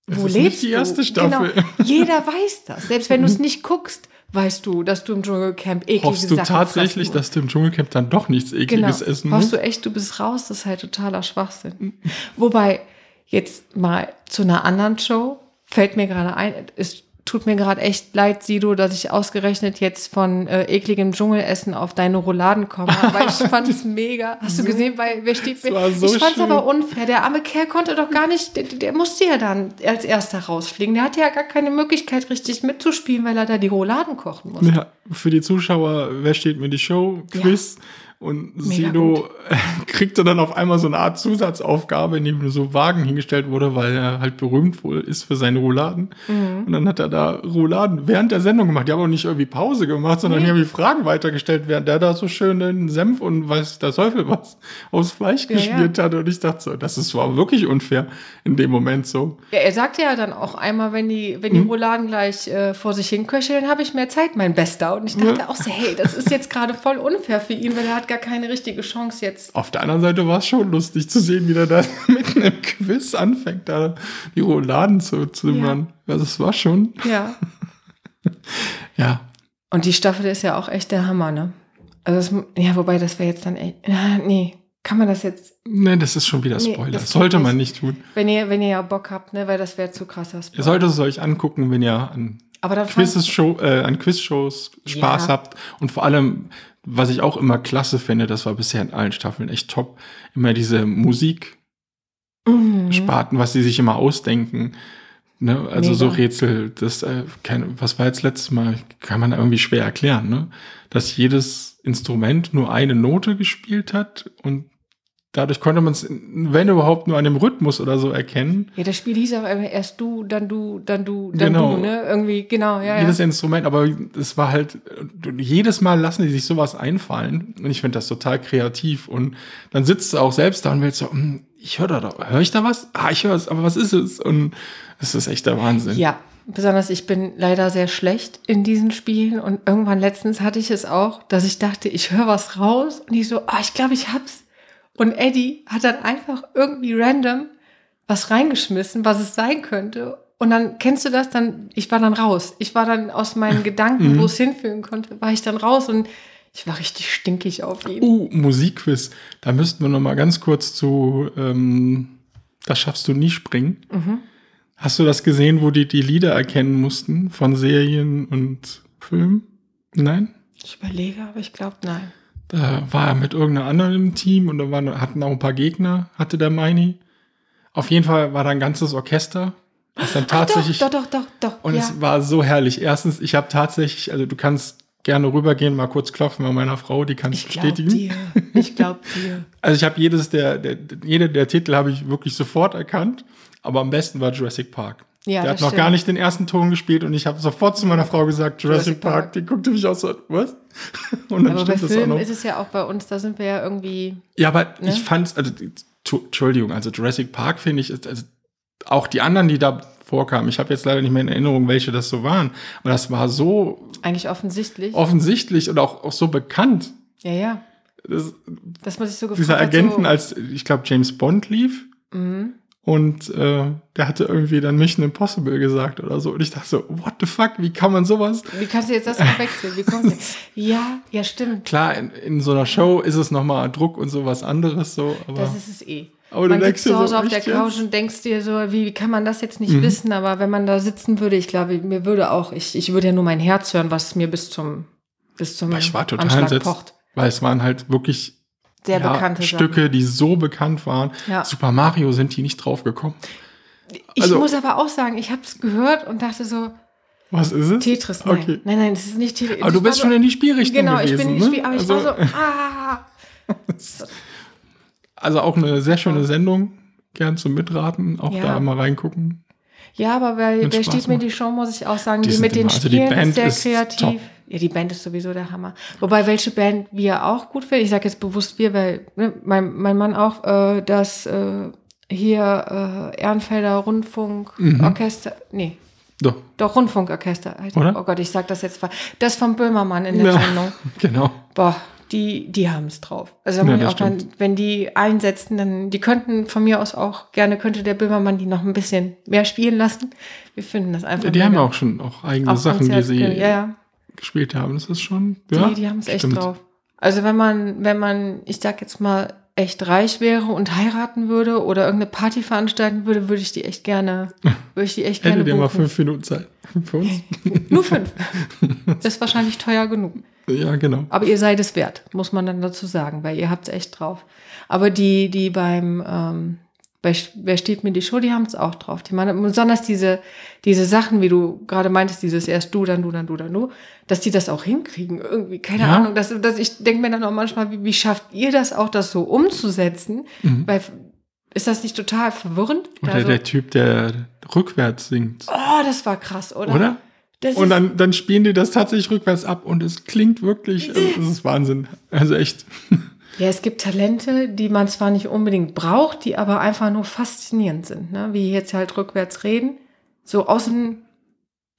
Das wo ist nicht lebst die erste du? Staffel. Genau, jeder weiß das. Selbst wenn du es nicht guckst, weißt du, dass du im Dschungelcamp eklige Hoffst du Sachen tatsächlich, dass du im Dschungelcamp dann doch nichts Genau. Ekliges essen Hoffst musst? du echt, du bist raus, das ist halt totaler Schwachsinn. Wobei, jetzt mal zu einer anderen Show, fällt mir gerade ein, es tut mir gerade echt leid, Sido, dass ich ausgerechnet jetzt von äh, ekligem Dschungelessen auf deine Rouladen komme. Aber ich fand es mega. Hast du gesehen, bei wer steht war so Ich fand es schön. aber unfair. Der arme Kerl konnte doch gar nicht, der, der musste ja dann als erster rausfliegen. Der hatte ja gar keine Möglichkeit, richtig mitzuspielen, weil er da die Rouladen kochen musste. Ja, für die Zuschauer, wer steht mir die Show? Quiz. Und Mega Sido kriegte dann auf einmal so eine Art Zusatzaufgabe, in dem so Wagen hingestellt wurde, weil er halt berühmt wohl ist für seine Rouladen. Mhm. Und dann hat er da Rouladen während der Sendung gemacht. Die haben auch nicht irgendwie Pause gemacht, sondern die haben die Fragen weitergestellt, während der da so schön den Senf und weiß der Teufel was aufs Fleisch Ja, geschmiert ja. hat. Und ich dachte so, das ist war wirklich unfair in dem Moment so. Ja, er sagte ja dann auch einmal, wenn die, wenn die Mhm. Rouladen gleich äh, vor sich hin köcheln, habe ich mehr Zeit, mein Bester. Und ich dachte auch so, hey, das ist jetzt gerade voll unfair für ihn, weil er hat gar keine richtige Chance jetzt. Auf der anderen Seite war es schon lustig zu sehen, wie der da mitten im Quiz anfängt, da die Rouladen zu zimmern. Also es war schon, Ja. ja. Und die Staffel ist ja auch echt der Hammer, ne? Also, das, ja, wobei, das wäre jetzt dann echt, na, nee, kann man das jetzt, Ne, das ist schon wieder Nee, Spoiler. das das sollte man nicht tun. wenn ihr, wenn ihr ja Bock habt, ne, weil das wäre zu krasser Spoiler. Ihr solltet es euch angucken, wenn ihr an Aber dann Quizzes Show, äh, an Quizshows Spaß Ja. habt. Und vor allem, was ich auch immer klasse finde, das war bisher in allen Staffeln echt top, immer diese Musiksparten, Mhm. was sie sich immer ausdenken. Ne? Also so Mega. Rätsel, das, äh, kein, was war jetzt letztes Mal, kann man irgendwie schwer erklären, ne? Dass jedes Instrument nur eine Note gespielt hat und dadurch konnte man es, wenn überhaupt, nur an dem Rhythmus oder so erkennen. Ja, das Spiel hieß auch immer erst du, dann du, dann du, dann Genau. du, ne? Irgendwie, genau, ja, jedes ja. Instrument, aber es war halt, jedes Mal lassen die sich sowas einfallen und ich finde das total kreativ und dann sitzt du auch selbst da und willst so, hm, ich höre da höre ich da was? Ah, ich höre es, aber was ist es? Und es ist echt der Wahnsinn. Ja, besonders ich bin leider sehr schlecht in diesen Spielen und irgendwann letztens hatte ich es auch, dass ich dachte, ich höre was raus und ich so, ah, ich glaube, ich hab's. Und Eddie hat dann einfach irgendwie random was reingeschmissen, was es sein könnte. Und dann kennst du das, dann ich war dann raus. Ich war dann aus meinen Gedanken, wo es hinführen konnte, war ich dann raus und ich war richtig stinkig auf ihn. Uh, Musikquiz. Da müssten wir noch mal ganz kurz zu ähm, Das schaffst du nie springen. Mhm. Hast du das gesehen, wo die die Lieder erkennen mussten von Serien und Filmen? Nein? Ich überlege, aber ich glaube, nein. Da war er mit irgendeiner anderen im Team und da waren, hatten auch ein paar Gegner, hatte der Meini. Auf jeden Fall war da ein ganzes Orchester. Das dann tatsächlich. Doch, doch, doch, doch, doch. Und ja. es war so herrlich. Erstens, ich habe tatsächlich, also du kannst gerne rübergehen, mal kurz klopfen bei meiner Frau, die kann es ich glaube bestätigen. dir. Ich glaube dir. Also ich habe jedes der, der, jede der Titel habe ich wirklich sofort erkannt, aber am besten war Jurassic Park. Ja, der hat noch stimmt. gar nicht den ersten Ton gespielt und ich habe sofort zu meiner Frau gesagt, Jurassic, Jurassic Park. Park. Die guckte mich auch so, was? Und dann Aber bei stimmt das auch noch. ist es ja auch bei uns, da sind wir ja irgendwie. Ja, aber Ne? ich fand's, also, Entschuldigung, also Jurassic Park finde ich, also auch die anderen, die da vorkamen, ich habe jetzt leider nicht mehr in Erinnerung, welche das so waren, aber das war so Eigentlich offensichtlich. offensichtlich und auch, auch so bekannt. Ja, ja. das, Dass man sich so gefragt dieser Agenten, so, als ich glaube James Bond lief Mhm. Und äh, der hatte irgendwie dann Mission Impossible gesagt oder so. Und ich dachte so, what the fuck, wie kann man sowas? Wie kannst du jetzt das verwechseln? Wie kommt das? Ja, ja, stimmt. Klar, in, in so einer Show ist es nochmal Druck und sowas anderes so, aber Das ist es eh. Aber du man sitzt zu dir so, Hause auf der Couch jetzt? und denkst dir so, wie, wie kann man das jetzt nicht Mhm. wissen? Aber wenn man da sitzen würde, ich glaube, mir würde auch, ich, ich würde ja nur mein Herz hören, was mir bis zum, bis zum Aber ich war total Anschlag entsetzt, pocht. weil es waren halt wirklich Sehr ja, bekannte Stücke, Sachen. die so bekannt waren. Ja. Super Mario sind die nicht drauf gekommen. Ich also- muss aber auch sagen, ich habe es gehört und dachte so, Was ist es? Tetris, nein. Okay. Nein, nein, das ist nicht Tetris. Aber du Ich bist schon so, in die Spielrichtung Genau, gewesen. ich bin in ne? die Spiel, aber ich also, war so, ah. also auch eine sehr schöne Sendung. Gern zum Mitraten. Auch Ja. da mal reingucken. Ja, aber bei, wer Spaß steht mir die Show, muss ich auch sagen, Die die, mit den immer- also die Spielen Band ist sehr ist kreativ. top. Ja, die Band ist sowieso der Hammer. Wobei, welche Band wir auch gut finden, ich sage jetzt bewusst wir, weil ne, mein, mein Mann auch, äh, das äh, hier äh, Ehrenfelder Rundfunkorchester, nee, Doch, doch Rundfunkorchester. heißt- Oder? Oh Gott, ich sag das jetzt. Das von Böhmermann in der Ja. Sendung. genau. Boah, die, die haben es drauf. Also da Ja, auch dann, wenn die einsetzen, dann, die könnten von mir aus auch gerne, könnte der Böhmermann die noch ein bisschen mehr spielen lassen. Wir finden das einfach. Ja, die haben mega. auch schon auch eigene Auch Sachen, die sie ja, ja. gespielt haben. Das ist schon, Die, ja. die haben es echt drauf. Also wenn man, wenn man, ich sag jetzt mal, echt reich wäre und heiraten würde oder irgendeine Party veranstalten würde, würde ich die echt gerne, würde ich die echt gerne Hättet ihr mal fünf Minuten Zeit für uns? Nur fünf. Das ist wahrscheinlich teuer genug. Ja, genau. Aber ihr seid es wert, muss man dann dazu sagen, weil ihr habt es echt drauf. Aber die, die beim, ähm, bei Wer steht mir die Show, die haben es auch drauf. Die meinen, besonders diese, diese Sachen, wie du gerade meintest, dieses erst du, dann du, dann du, dann du, dass die das auch hinkriegen. Irgendwie, keine Ja. Ahnung. Dass, dass ich denke mir dann auch manchmal, wie, wie schafft ihr das auch, das so umzusetzen? Weil ist das nicht total verwirrend? Oder Also, der Typ, der rückwärts singt. oh, das war krass, oder? Oder? Das Und dann, dann spielen die das tatsächlich rückwärts ab und es klingt wirklich, also es ist Wahnsinn. Also echt. Ja, es gibt Talente, die man zwar nicht unbedingt braucht, die aber einfach nur faszinierend sind, ne? Wie jetzt halt rückwärts reden. So außen,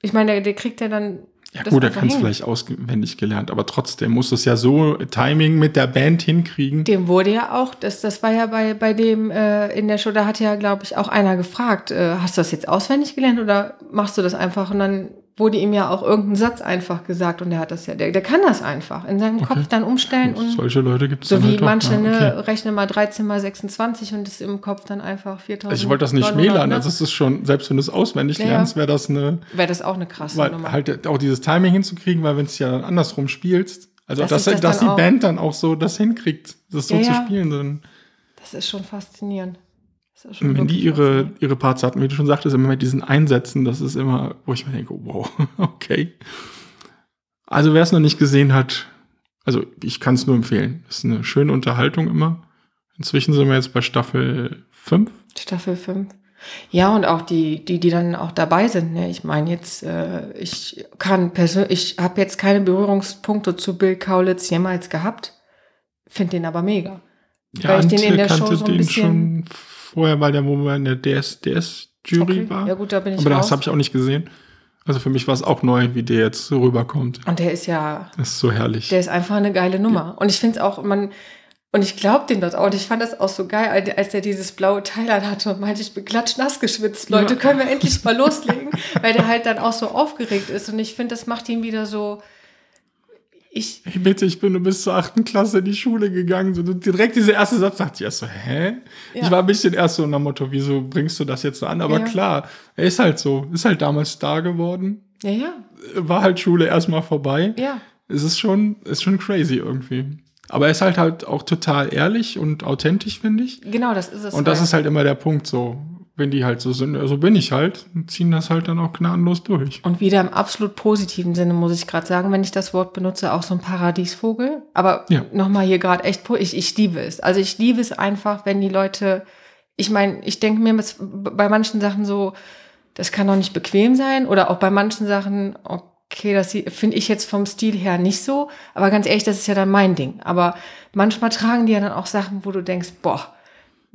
ich meine, der, der kriegt ja dann. Ja das gut, er kann es vielleicht auswendig gelernt, aber trotzdem muss es ja so Timing mit der Band hinkriegen. Dem wurde ja auch, das, das war ja bei, bei dem äh, in der Show, da hat ja, glaube ich, auch einer gefragt, äh, hast du das jetzt auswendig gelernt oder machst du das einfach? Und dann wurde ihm ja auch irgendein Satz einfach gesagt und der hat das ja, der, der kann das einfach in seinem Kopf dann umstellen und Solche Leute gibt es so wie halt manche, ja, ne, okay. rechne mal 13 mal 26 und ist im Kopf dann einfach 4000. Also ich wollte das nicht 900, schmälern, ne? also es ist schon, selbst wenn du es auswendig Ja, lernst, wäre das eine, Wäre das auch eine krasse weil Nummer. halt auch dieses Timing hinzukriegen, weil wenn es ja dann andersrum spielst, also Das dass, das dass die auch. Band dann auch so das hinkriegt, das so Ja, zu spielen, dann Das ist schon faszinierend. Schon wenn die ihre, faszinierend. ihre Parts hatten, wie du schon sagtest, immer mit diesen Einsätzen, das ist immer, wo ich mir denke, wow, okay. Also wer es noch nicht gesehen hat, also ich kann es nur empfehlen. Das ist eine schöne Unterhaltung immer. Inzwischen sind wir jetzt bei Staffel 5. Staffel 5. Ja, und auch die, die, die dann auch dabei sind. Ne? Ich meine jetzt, äh, ich kann persönlich, ich habe jetzt keine Berührungspunkte zu Bill Kaulitz jemals gehabt. Finde den aber mega. Weil ich den in der Show so ein bisschen- schon vorher, weil der wo wir in der DS, DS-Jury Okay. war. Ja gut, da bin ich Aber das raus. habe ich auch nicht gesehen. Also für mich war es auch neu, wie der jetzt so rüberkommt. Und der ist ja, Das ist so herrlich. der ist einfach eine geile Nummer. Und ich finde es auch, man, und ich glaube dem das auch. Und ich fand das auch so geil, als- der dieses blaue Teil an hatte und meinte, ich bin klatschnass geschwitzt. Leute, können wir endlich mal loslegen? Weil der halt dann auch so aufgeregt ist. Und ich finde, das macht ihn wieder so. Ich, Hey, bitte, ich bin nur bis zur achten Klasse in die Schule gegangen. So, direkt dieser erste Satz dachte ich erst so, hä? Ja. Ich war ein bisschen erst so nach Motto, wieso bringst du das jetzt so an? Aber Ja. klar, er ist halt so, ist halt damals Star geworden, ja, ja, war halt Schule erstmal vorbei. ja. Es ist schon, ist schon crazy irgendwie. Aber er ist halt halt auch total ehrlich und authentisch, finde ich. Genau, das ist es. Und das halt. ist halt immer der Punkt so. Wenn die halt so sind, so bin ich halt, und ziehen das halt dann auch gnadenlos durch. Und wieder im absolut positiven Sinne, muss ich gerade sagen, wenn ich das Wort benutze, auch so ein Paradiesvogel. Aber Ja. nochmal hier gerade echt, ich, ich liebe es. Also ich liebe es einfach, wenn die Leute, ich meine, ich denke mir bei manchen Sachen so, das kann doch nicht bequem sein. Oder auch bei manchen Sachen, okay, das finde ich jetzt vom Stil her nicht so. Aber ganz ehrlich, das ist ja dann mein Ding. Aber manchmal tragen die ja dann auch Sachen, wo du denkst, boah,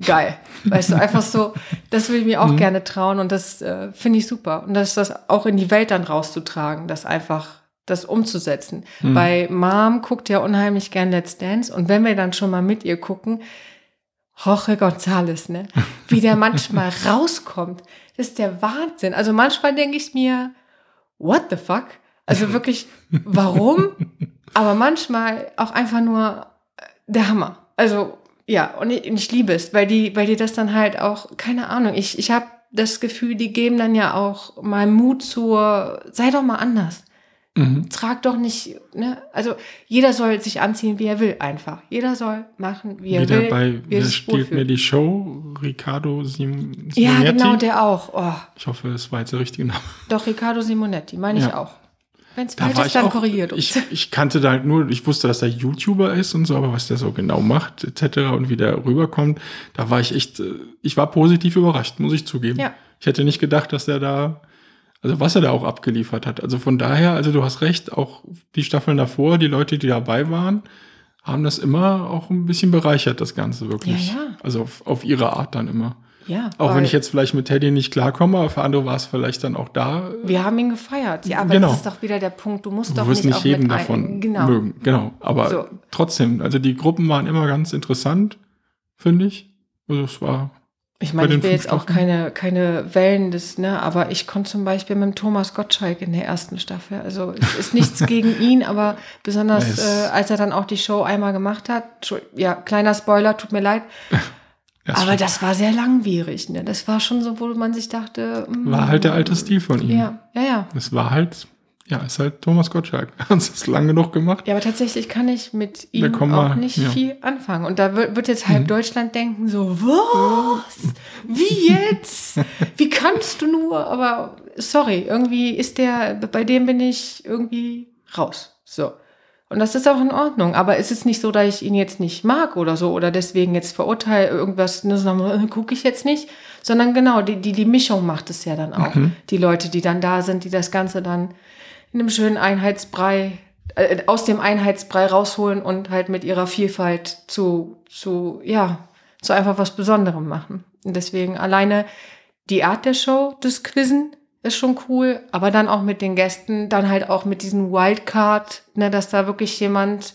geil. Weißt du, einfach so, das will ich mir auch gerne trauen und das äh, finde ich super. Und das, das auch in die Welt dann rauszutragen, das einfach das umzusetzen. Hm. Bei Mom guckt ja unheimlich gern Let's Dance und wenn wir dann schon mal mit ihr gucken, Jorge González, ne? Wie der manchmal rauskommt, das ist der Wahnsinn. Also manchmal denke ich mir, what the fuck? Also wirklich, warum? Aber manchmal auch einfach nur äh, der Hammer. Also ja, und ich, ich liebe es, weil die, weil die das dann halt auch, keine Ahnung, ich, ich habe das Gefühl, die geben dann ja auch mal Mut zur, sei doch mal anders. Mhm. Trag doch nicht, ne? Also jeder soll sich anziehen, wie er will, einfach. Jeder soll machen, wie er Wieder will. bei, wie er sich spielt mir die Show? Ricardo Sim Ja, Simonetti? genau, der auch. Oh, Ich hoffe, es war jetzt der richtige Name. doch, Riccardo Simonetti, meine ich Ja. auch. Wenn es falsch ist, ich dann auch, korrigiert uns. ich, ich kannte da halt nur, ich wusste, dass er YouTuber ist und so, aber was der so genau macht, etc. und wie der rüberkommt, da war ich echt, äh, ich war positiv überrascht, muss ich zugeben. Ja. Ich hätte nicht gedacht, dass er da, also was er da auch abgeliefert hat. Also von daher, also du hast recht, auch die Staffeln davor, die Leute, die dabei waren, haben das immer auch ein bisschen bereichert, das Ganze wirklich. Ja, ja. Also auf, auf ihre Art dann immer. Ja, Auch wenn ich jetzt vielleicht mit Teddy nicht klarkomme, aber für andere war es vielleicht dann auch da Wir haben ihn gefeiert. Ja, aber Genau. das ist doch wieder der Punkt. Du musst doch Du nicht, jeden ein- davon genau. mögen. Genau. Aber So. trotzdem, also die Gruppen waren immer ganz interessant, finde ich. Also es war. Ich meine, ich will jetzt auch keine, keine Wellen des, ne, aber ich konnte zum Beispiel mit dem Thomas Gottschalk in der ersten Staffel. Also es ist nichts gegen ihn, aber besonders Es- äh, als er dann auch die Show einmal gemacht hat. Ja, kleiner Spoiler, tut mir leid. Ja, aber das war sehr langwierig. Ne? Das war schon so, wo man sich dachte. mm, war halt der alte Stil von ihm. Ja, ja, ja. Es war halt, ja, ist halt Thomas Gottschalk. Hat es lang genug gemacht. Ja, aber tatsächlich kann ich mit ihm auch wir- nicht ja. Mhm. viel anfangen. Und da wird, wird jetzt halb Deutschland denken, so, was? Wie jetzt? Wie kannst du nur? Aber sorry, irgendwie ist der, bei dem bin ich irgendwie raus. So. Und das ist auch in Ordnung. Aber es ist nicht so, dass ich ihn jetzt nicht mag oder so oder deswegen jetzt verurteile, irgendwas, ne, so, gucke ich jetzt nicht. Sondern genau, die, die, die Mischung macht es ja dann auch. Die Leute, die dann da sind, die das Ganze dann in einem schönen Einheitsbrei, äh, aus dem Einheitsbrei rausholen und halt mit ihrer Vielfalt zu, zu, ja, zu einfach was Besonderem machen. Und deswegen alleine die Art der Show, das Quizzen, ist schon cool, aber dann auch mit den Gästen, dann halt auch mit diesem Wildcard, ne, dass da wirklich jemand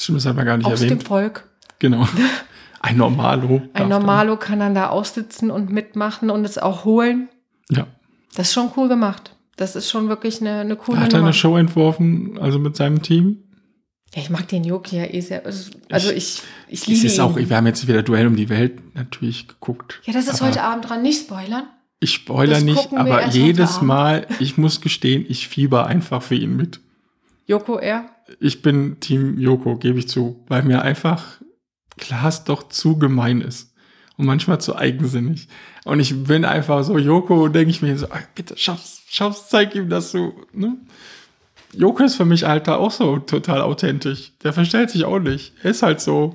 Stimmt, das hat man gar nicht aus dem erwähnt. Volk, Genau. Ein Normalo. ein dann- Normalo kann dann da aussitzen und mitmachen und es auch holen. Ja. Das ist schon cool gemacht. Das ist schon wirklich eine, eine coole Hat er Nummer. eine Show entworfen, also mit seinem Team? Ja, ich mag den Joki ja eh sehr. Also also ich, ich Es liebe ist ihn. auch, wir haben jetzt wieder Duell um die Welt natürlich geguckt. ja, das ist heute Abend dran. Nicht spoilern. Ich spoiler das nicht, aber jedes. Mal, ich muss gestehen, ich fieber einfach für ihn mit. Joko er. Ich bin Team Joko, gebe ich zu, weil mir einfach Klaas doch zu gemein ist und manchmal zu eigensinnig. Und ich bin einfach so, Joko, denke ich mir so, ach, bitte schaff's, schaff's, zeig ihm, dass du, ne? Joko ist für mich, Alter, auch so total authentisch. Der verstellt sich auch nicht. Er ist halt so,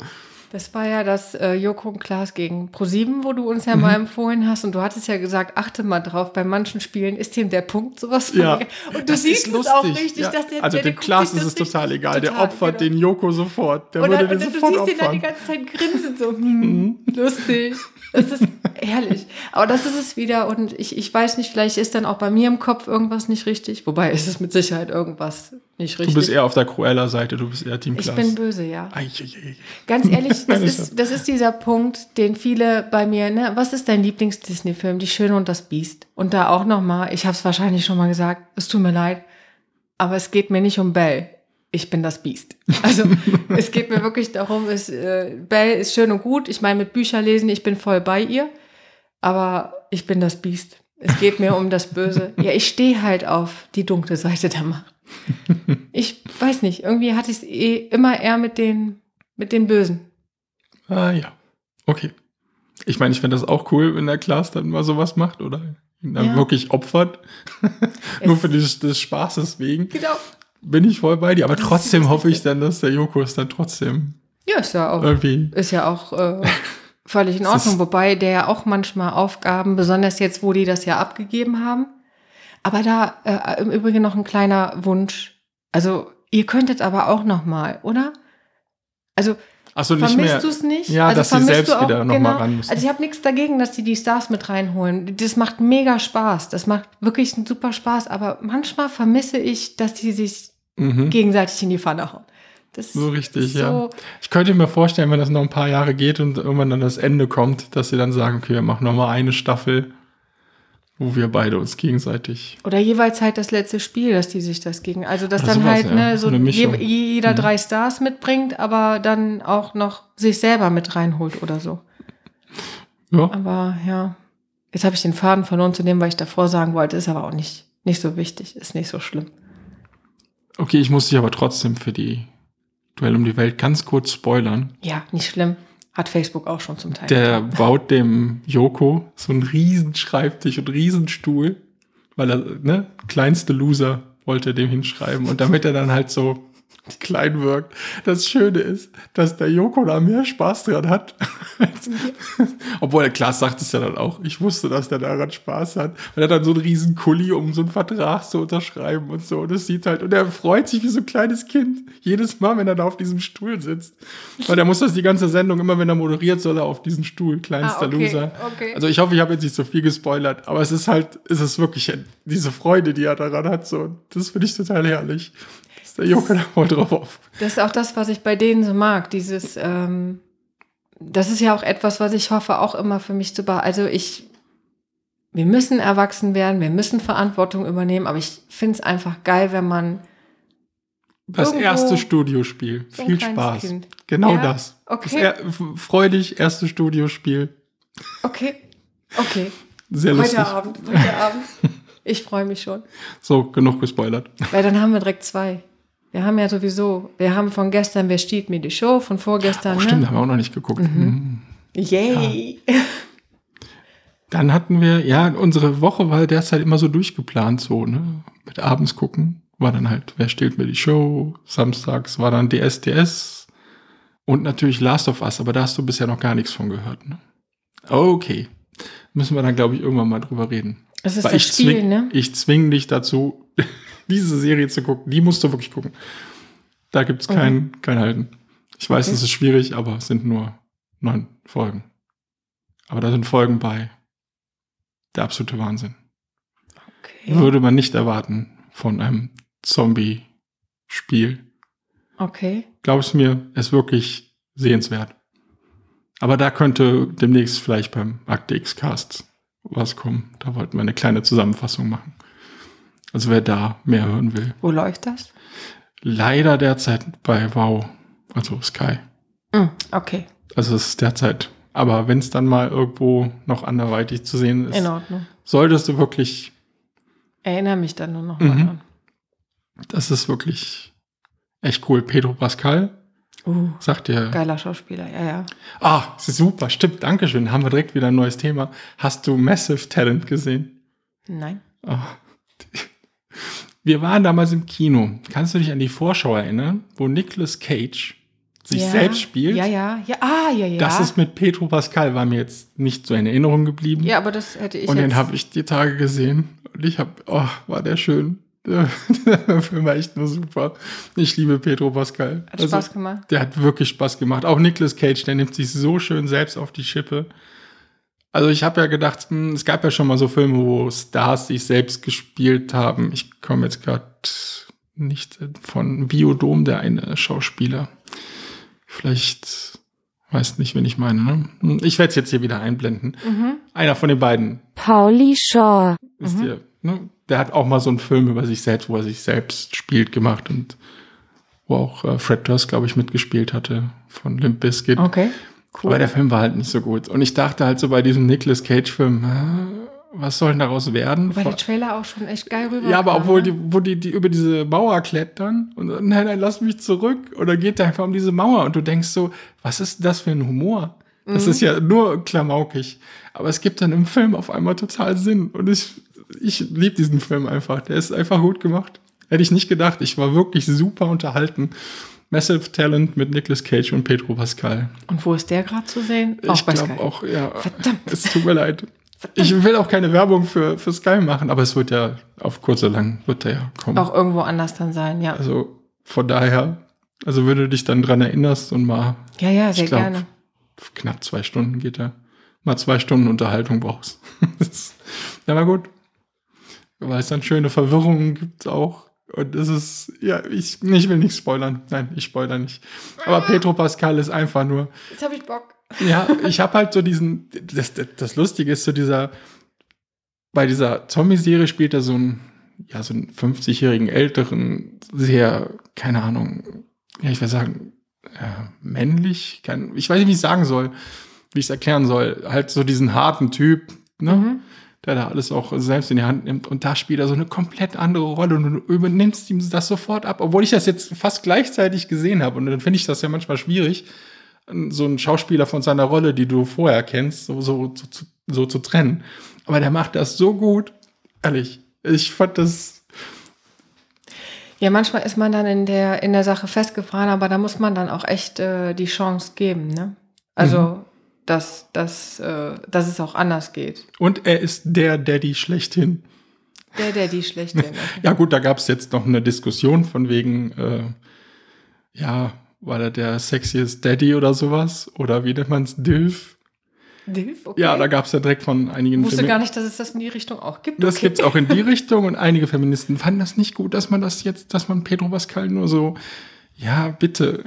Das war ja das äh, Joko und Klaas gegen ProSieben, wo du uns ja Mhm. mal empfohlen hast. Und du hattest ja gesagt, achte mal drauf, bei manchen Spielen ist ihm der Punkt sowas ja. Und du siehst es auch richtig, ja. dass der Also der, der dem Klaas ist es total egal. Der total, opfert genau. den Joko sofort. Der Und würde dann, und den du sofort siehst ihn dann die opfern. ganze Zeit grinsen, so, hm, lustig. Das ist herrlich. Aber das ist es wieder. Und ich, ich weiß nicht, vielleicht ist dann auch bei mir im Kopf irgendwas nicht richtig. Wobei ist es mit Sicherheit irgendwas nicht richtig. Du bist eher auf der Cruella-Seite, du bist eher Team ich Klaas. bin böse, ja. Ei, ei, ei. Ganz ehrlich, das ist, das ist dieser Punkt, den viele bei mir, ne, was ist dein Lieblings-Disney-Film? Die Schöne und das Biest. Und da auch nochmal, ich habe es wahrscheinlich schon mal gesagt, es tut mir leid, aber es geht mir nicht um Belle. Ich bin das Biest. Also es geht mir wirklich darum, es, äh, Belle ist schön und gut. Ich meine, mit Bücher lesen, ich bin voll bei ihr, aber ich bin das Biest. Es geht mir um das Böse. Ja, ich stehe halt auf die dunkle Seite der Macht. Ich weiß nicht, irgendwie hatte ich es eh immer eher mit den, mit den Bösen. Ah ja, okay. Ich meine, ich finde das auch cool, wenn der Klaas dann mal sowas macht oder ihn dann Ja. wirklich opfert. Nur für des, des Spaßes wegen. Genau. Bin ich voll bei dir. Aber trotzdem hoffe ich dann, dass der Joko es dann trotzdem Ja, ist ja auch, irgendwie. ist ja auch äh, völlig in Ordnung. Wobei der ja auch manchmal Aufgaben, besonders jetzt, wo die das ja abgegeben haben. Aber da äh, im Übrigen noch ein kleiner Wunsch. Also ihr könntet aber auch noch mal, oder? Also Achso, nicht mehr. vermisst du es nicht? Ja, also dass sie selbst auch- wieder noch mal ran müssen. Also ich habe nichts dagegen, dass die die Stars mit reinholen. Das macht mega Spaß. Das macht wirklich einen super Spaß. Aber manchmal vermisse ich, dass die sich gegenseitig in die Pfanne hauen. Das So richtig, ist ja. so, Ich könnte mir vorstellen, wenn das noch ein paar Jahre geht und irgendwann dann das Ende kommt, dass sie dann sagen, okay, wir machen noch mal eine Staffel, wo wir beide uns gegenseitig. Oder jeweils halt das letzte Spiel, dass die sich das gegen. Also, dass Oder dann sowas, halt, ja. ne, So so. Mhm. je, jeder drei Stars mitbringt, aber dann auch noch sich selber mit reinholt oder so. Ja, Aber ja. Jetzt habe ich den Faden verloren zu dem, was ich davor sagen wollte, ist aber auch nicht, nicht so wichtig, ist nicht so schlimm. okay, ich muss dich aber trotzdem für die Duell um die Welt ganz kurz spoilern. Ja, nicht schlimm. Hat Facebook auch schon zum Teil. Der getan. baut dem Joko so einen riesen Schreibtisch und Riesenstuhl, weil er, ne, kleinste Loser wollte dem hinschreiben und damit er dann halt so klein wirkt. Das Schöne ist, dass der Joko da mehr Spaß dran hat. Obwohl der Klaas sagt es ja dann auch. Ich wusste, dass der daran Spaß hat. Und er hat dann so einen riesen Kuli, um so einen Vertrag zu unterschreiben und so. Und das sieht halt, und er freut sich wie so ein kleines Kind. Jedes Mal, wenn er da auf diesem Stuhl sitzt. Weil er muss das die ganze Sendung, immer wenn er moderiert, soll er auf diesen Stuhl, kleinster Ah, okay, Loser. okay. Also ich hoffe, ich habe jetzt nicht so viel gespoilert, aber es ist halt, es ist wirklich diese Freude, die er daran hat. So, das finde ich total herrlich. Dass der Joko da voll drauf auf. Das ist auch das, was ich bei denen so mag. Dieses, ähm, das ist ja auch etwas, was ich hoffe, auch immer für mich zu behalten. Also ich, wir müssen erwachsen werden, wir müssen Verantwortung übernehmen, aber ich finde es einfach geil, wenn man Das erste Studiospiel. so Viel Spaß. Kind. Genau Ja, das. okay. Das er, freudig, erste Studiospiel. Okay, okay, Sehr lustig. heute Abend, heute Abend. Ich freue mich schon. So, genug gespoilert. Weil dann haben wir direkt zwei. Wir haben ja sowieso, wir haben von gestern Wer stiehlt mir die Show, von vorgestern, Oh, stimmt, ne? haben wir auch noch nicht geguckt. Mhm. Yay! Dann hatten wir, ja, unsere Woche war derzeit immer so durchgeplant, so, ne? Mit abends gucken. War dann halt, wer stiehlt mir die Show? Samstags war dann DSDS und natürlich Last of Us, aber da hast du bisher noch gar nichts von gehört, ne? Okay. Müssen wir dann, glaube ich, irgendwann mal drüber reden. Das ist Weil das ich Spiel, zwing, ne? Ich zwinge dich dazu, diese Serie zu gucken. Die musst du wirklich gucken. Da gibt's kein, kein Halten. Ich weiß, Okay. es ist schwierig, aber es sind nur neun Folgen. Aber da sind Folgen bei. Der absolute Wahnsinn. Okay. Würde man nicht erwarten von einem Zombie-Spiel. okay. Glaub's mir, ist wirklich sehenswert. Aber da könnte demnächst vielleicht beim Akte X-Cast was kommen. Da wollten wir eine kleine Zusammenfassung machen. Also wer da mehr hören will. Wo läuft das? Leider derzeit bei Wow, also Sky. Hm, okay, Also es ist derzeit. Aber wenn es dann mal irgendwo noch anderweitig zu sehen ist, in Ordnung. solltest du wirklich, Erinnere mich dann nur noch Mhm. mal dran. das ist wirklich echt cool. Pedro Pascal, Uh, sagt dir, geiler Schauspieler, ja, ja. ah, super, stimmt, Dankeschön, haben wir direkt wieder ein neues Thema. Hast du Massive Talent gesehen? Nein. Ah. Wir waren damals im Kino. Kannst du dich an die Vorschau erinnern, wo Nicolas Cage sich ja. selbst spielt? Ja, ja, ja, ah, ja, ja. Das ist mit Petro Pascal, war mir jetzt nicht so in Erinnerung geblieben. ja, aber das hätte ich und den habe ich die Tage gesehen. Und ich habe, oh, war der schön. Der Film war echt nur super. Ich liebe Pedro Pascal. Hat Spaß gemacht. Der hat wirklich Spaß gemacht. Auch Nicolas Cage, der nimmt sich so schön selbst auf die Schippe. Also ich habe ja gedacht, hm, es gab ja schon mal so Filme, wo Stars sich selbst gespielt haben. Ich komme jetzt gerade nicht von Biodom, der eine Schauspieler. Vielleicht weiß nicht, wen ich meine. Ne? Hm, Ich werde es jetzt hier wieder einblenden. Einer von den beiden Pauli Shaw. Wisst ihr, ne? Der hat auch mal so einen Film über sich selbst, wo er sich selbst spielt, gemacht und wo auch äh, Fred Durst, glaube ich, mitgespielt hatte von Limp Bizkit. Okay. Cool. Aber der Film war halt nicht so gut. Und ich dachte halt so bei diesem Nicolas Cage-Film, was soll denn daraus werden? Weil der Trailer auch schon echt geil rüber. ja, aber kam, obwohl ne? die, wo die, die über diese Mauer klettern und so, nein, nein, lass mich zurück. Oder geht der einfach um diese Mauer und du denkst so, was ist das für ein Humor? Das Mhm. ist ja nur klamaukig. Aber es gibt dann im Film auf einmal total Sinn. Und ich, ich liebe diesen Film einfach. Der ist einfach gut gemacht. Hätte ich nicht gedacht. Ich war wirklich super unterhalten. Massive Talent mit Nicolas Cage und Pedro Pascal. Und wo ist der gerade zu sehen? ich bei glaube auch, ja. Verdammt. Es tut mir leid. Ich will auch keine Werbung für, für Sky machen, aber es wird ja auf kurz oder lang wird der ja kommen. Auch irgendwo anders dann sein, ja. Also von daher, also wenn du dich dann dran erinnerst und mal Ja, ja, sehr ich glaub, gerne. knapp zwei Stunden geht er, mal zwei Stunden Unterhaltung brauchst. Ja, war gut. Weil es dann schöne Verwirrungen gibt auch. Und das ist, ja, ich, ich will nichts spoilern. Nein, ich spoilere nicht. Aber Petro Pascal ist einfach nur, Jetzt habe ich Bock. ja, ich habe halt so diesen, das, das, das Lustige ist so dieser, bei dieser Zombie-Serie spielt er so einen, ja, so einen 50-jährigen älteren, sehr, keine Ahnung, ja, ich will sagen, äh, männlich, kein, ich weiß nicht, wie ich es sagen soll, wie ich es erklären soll, halt so diesen harten Typ, ne? Der da alles auch selbst in die Hand nimmt und da spielt er so eine komplett andere Rolle und du übernimmst ihm das sofort ab, obwohl ich das jetzt fast gleichzeitig gesehen habe und dann finde ich das ja manchmal schwierig, so einen Schauspieler von seiner Rolle, die du vorher kennst, so, so, so, so, zu trennen. Aber der macht das so gut, ehrlich. Ich fand das, Ja, manchmal ist man dann in der, in der Sache festgefahren, aber da muss man dann auch echt äh, die Chance geben, ne? Also, dass, dass, äh, dass es auch anders geht. und er ist der Daddy schlechthin. Der, die schlechthin. Ja gut, da gab es jetzt noch eine Diskussion von wegen, äh, ja, war er der sexiest Daddy oder sowas? Oder wie nennt man es, Dilf? Dilf, okay. Ja, da gab es ja direkt von einigen Ich wusste Femi- gar nicht, dass es das in die Richtung auch gibt. Das Okay. gibt's auch in die Richtung und einige Feministen fanden das nicht gut, dass man das jetzt, dass man Pedro Pascal nur so, ja, bitte.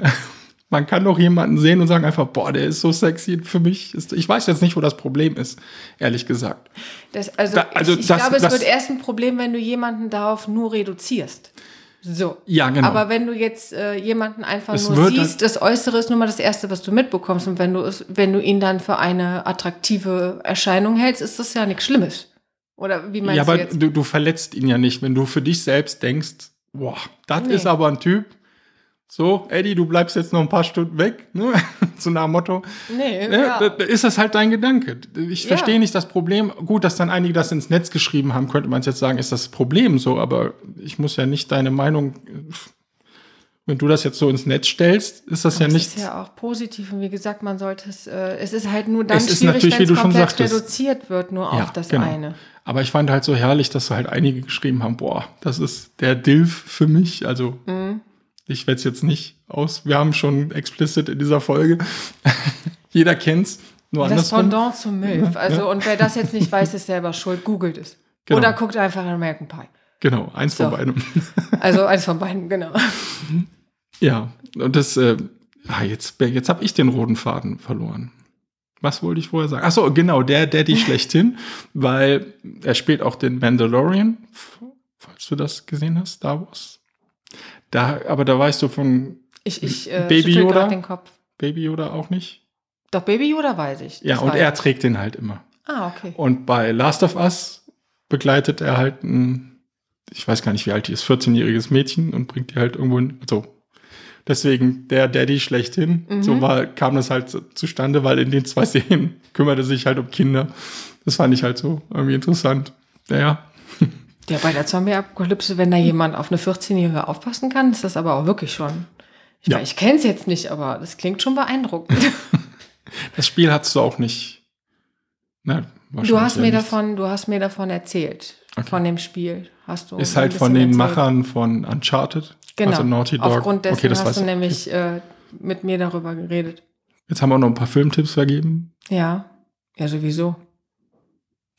Man kann doch jemanden sehen und sagen einfach, boah, der ist so sexy für mich. Ist- Ich weiß jetzt nicht, wo das Problem ist, ehrlich gesagt. Das, also, Da- also ich, ich das- glaube, es das- wird erst ein Problem, wenn du jemanden darauf nur reduzierst. So. Ja, genau. Aber wenn du jetzt äh, jemanden einfach Es nur siehst, das Äußere ist nur mal das Erste, was du mitbekommst. Und wenn du, es, wenn du ihn dann für eine attraktive Erscheinung hältst, ist das ja nichts Schlimmes. Oder wie meinst Ja, du aber jetzt? du, du verletzt ihn ja nicht, wenn du für dich selbst denkst, boah, das Nee. ist aber ein Typ. So, Eddie, du bleibst jetzt noch ein paar Stunden weg, ne? so nach dem Motto. Nee, Ne? ja. Da, ist das halt dein Gedanke. Ich Ja. verstehe nicht das Problem. Gut, dass dann einige das ins Netz geschrieben haben, könnte man jetzt sagen, ist das Problem so, aber ich muss ja nicht deine Meinung. Wenn du das jetzt so ins Netz stellst, ist das ja es nicht. ist ja auch positiv und wie gesagt, man sollte es, äh, es ist halt nur dann Es ist schwierig, wenn es komplett sagtest. reduziert wird, nur Ja, auf das genau. eine. Aber ich fand halt so herrlich, dass so halt einige geschrieben haben, boah, das ist der Dilf für mich. Also Mhm. Ich werde es jetzt nicht aus. Wir haben schon explicit in dieser Folge. Jeder kennt's. Nur Das andersrum. Pendant zum MILF. Also, und wer das jetzt nicht weiß, ist selber schuld. Googelt es. Genau. Oder guckt einfach in American Pie. Genau, eins von So. beidem. Also eins von beiden, genau. Ja, und das, äh, ah, jetzt, jetzt habe ich den roten Faden verloren. Was wollte ich vorher sagen? Ach so, genau, der Daddy schlechthin, weil er spielt auch den Mandalorian, falls du das gesehen hast, Star Wars. Da, aber da weißt du von Ich, ich äh, Baby Yoda? den Kopf. Baby Yoda auch nicht. Doch Baby Yoda weiß ich. Ja, und er trägt den halt immer. Ah, okay. Und bei Last of Us begleitet er halt ein, ich weiß gar nicht, wie alt die ist, 14-jähriges Mädchen und bringt die halt irgendwo hin. Also deswegen der Daddy schlechthin. Mhm. So war, kam das halt so zustande, weil in den zwei Szenen kümmerte sich halt um Kinder. Das fand ich halt so irgendwie interessant. Naja, Ja, bei der Zombie-Apokalypse, wenn da jemand auf eine 14-Jährige aufpassen kann, ist das aber auch wirklich schon. Ich, Ja. meine, ich kenne es jetzt nicht, aber das klingt schon beeindruckend. das Spiel hast du auch nicht. Na, Du hast mir nicht. davon, du hast mir davon erzählt. Okay. Von dem Spiel. Hast du Ist halt von den erzählt. Machern von Uncharted. Genau. Also Naughty Dog. Aufgrund dessen okay, das hast du ich. nämlich äh, mit mir darüber geredet. Jetzt haben wir noch ein paar Filmtipps vergeben. Ja. Ja, sowieso.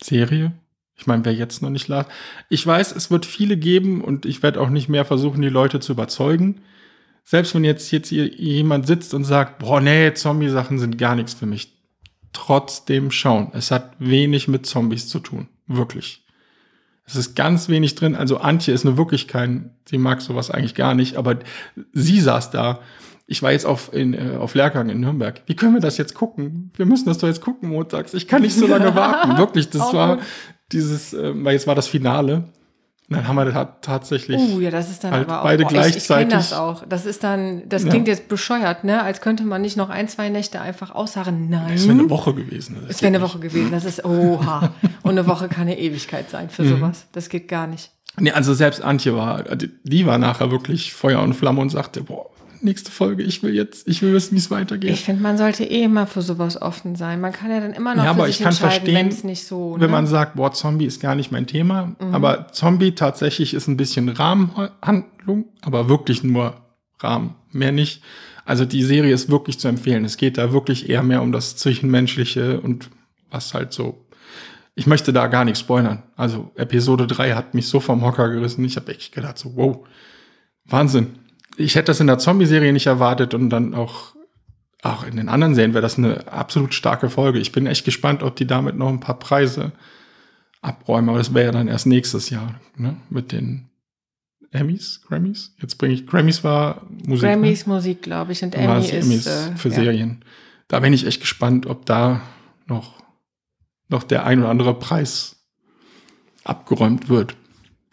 Serie. Ich meine, wer jetzt noch nicht las. Ich weiß, es wird viele geben und ich werde auch nicht mehr versuchen, die Leute zu überzeugen. Selbst wenn jetzt, jetzt hier jemand sitzt und sagt, boah, nee, Zombie-Sachen sind gar nichts für mich. Trotzdem schauen. Es hat wenig mit Zombies zu tun. Wirklich. Es ist ganz wenig drin. Also Antje ist nur wirklich kein, sie mag sowas eigentlich gar nicht, aber sie saß da. Ich war jetzt auf, in, äh, auf Lehrgang in Nürnberg. Wie können wir das jetzt gucken? Wir müssen das doch jetzt gucken montags. Ich kann nicht so lange warten. Wirklich, das war. Dieses, äh, weil jetzt war das Finale. Und dann haben wir ta tatsächlich. Uh, ja, das ist dann halt aber auch. beide boah, ich, ich gleichzeitig. kenne das auch. Das ist dann, das Ja. klingt jetzt bescheuert, ne? Als könnte man nicht noch ein, zwei Nächte einfach ausharren. Nein. Es wäre eine Woche gewesen. Das Es wäre eine Woche gewesen. Das ist, oha. Und eine Woche kann eine Ewigkeit sein für Mhm. sowas. Das geht gar nicht. Nee, also selbst Antje war, die- die war nachher wirklich Feuer und Flamme und sagte, boah, nächste Folge, ich will jetzt, ich will wissen, wie es weitergeht. Ich finde, man sollte eh immer für sowas offen sein. Man kann ja dann immer noch Ja, aber ich kann verstehen, wenn es nicht so. Wenn ne? Mhm. man sagt, boah, Zombie ist gar nicht mein Thema, aber Zombie tatsächlich ist ein bisschen Rahmenhandlung, aber wirklich nur Rahmen, mehr nicht. Also die Serie ist wirklich zu empfehlen. Es geht da wirklich eher mehr um das Zwischenmenschliche und was halt so ich möchte da gar nichts spoilern. Also Episode 3 hat mich so vom Hocker gerissen. Ich habe echt gedacht, so, wow, Wahnsinn. Ich hätte das in der Zombie-Serie nicht erwartet und dann auch, auch in den anderen Serien wäre das eine absolut starke Folge. Ich bin echt gespannt, ob die damit noch ein paar Preise abräumen. Aber das wäre ja dann erst nächstes Jahr ne? mit den Emmys, Grammys. Jetzt bringe ich, Grammys war Musik. Grammys Musik, glaube ich, und ne? Emmy ist Emmys äh, für ja. Serien. Da bin ich echt gespannt, ob da noch, noch der ein oder andere Preis abgeräumt wird.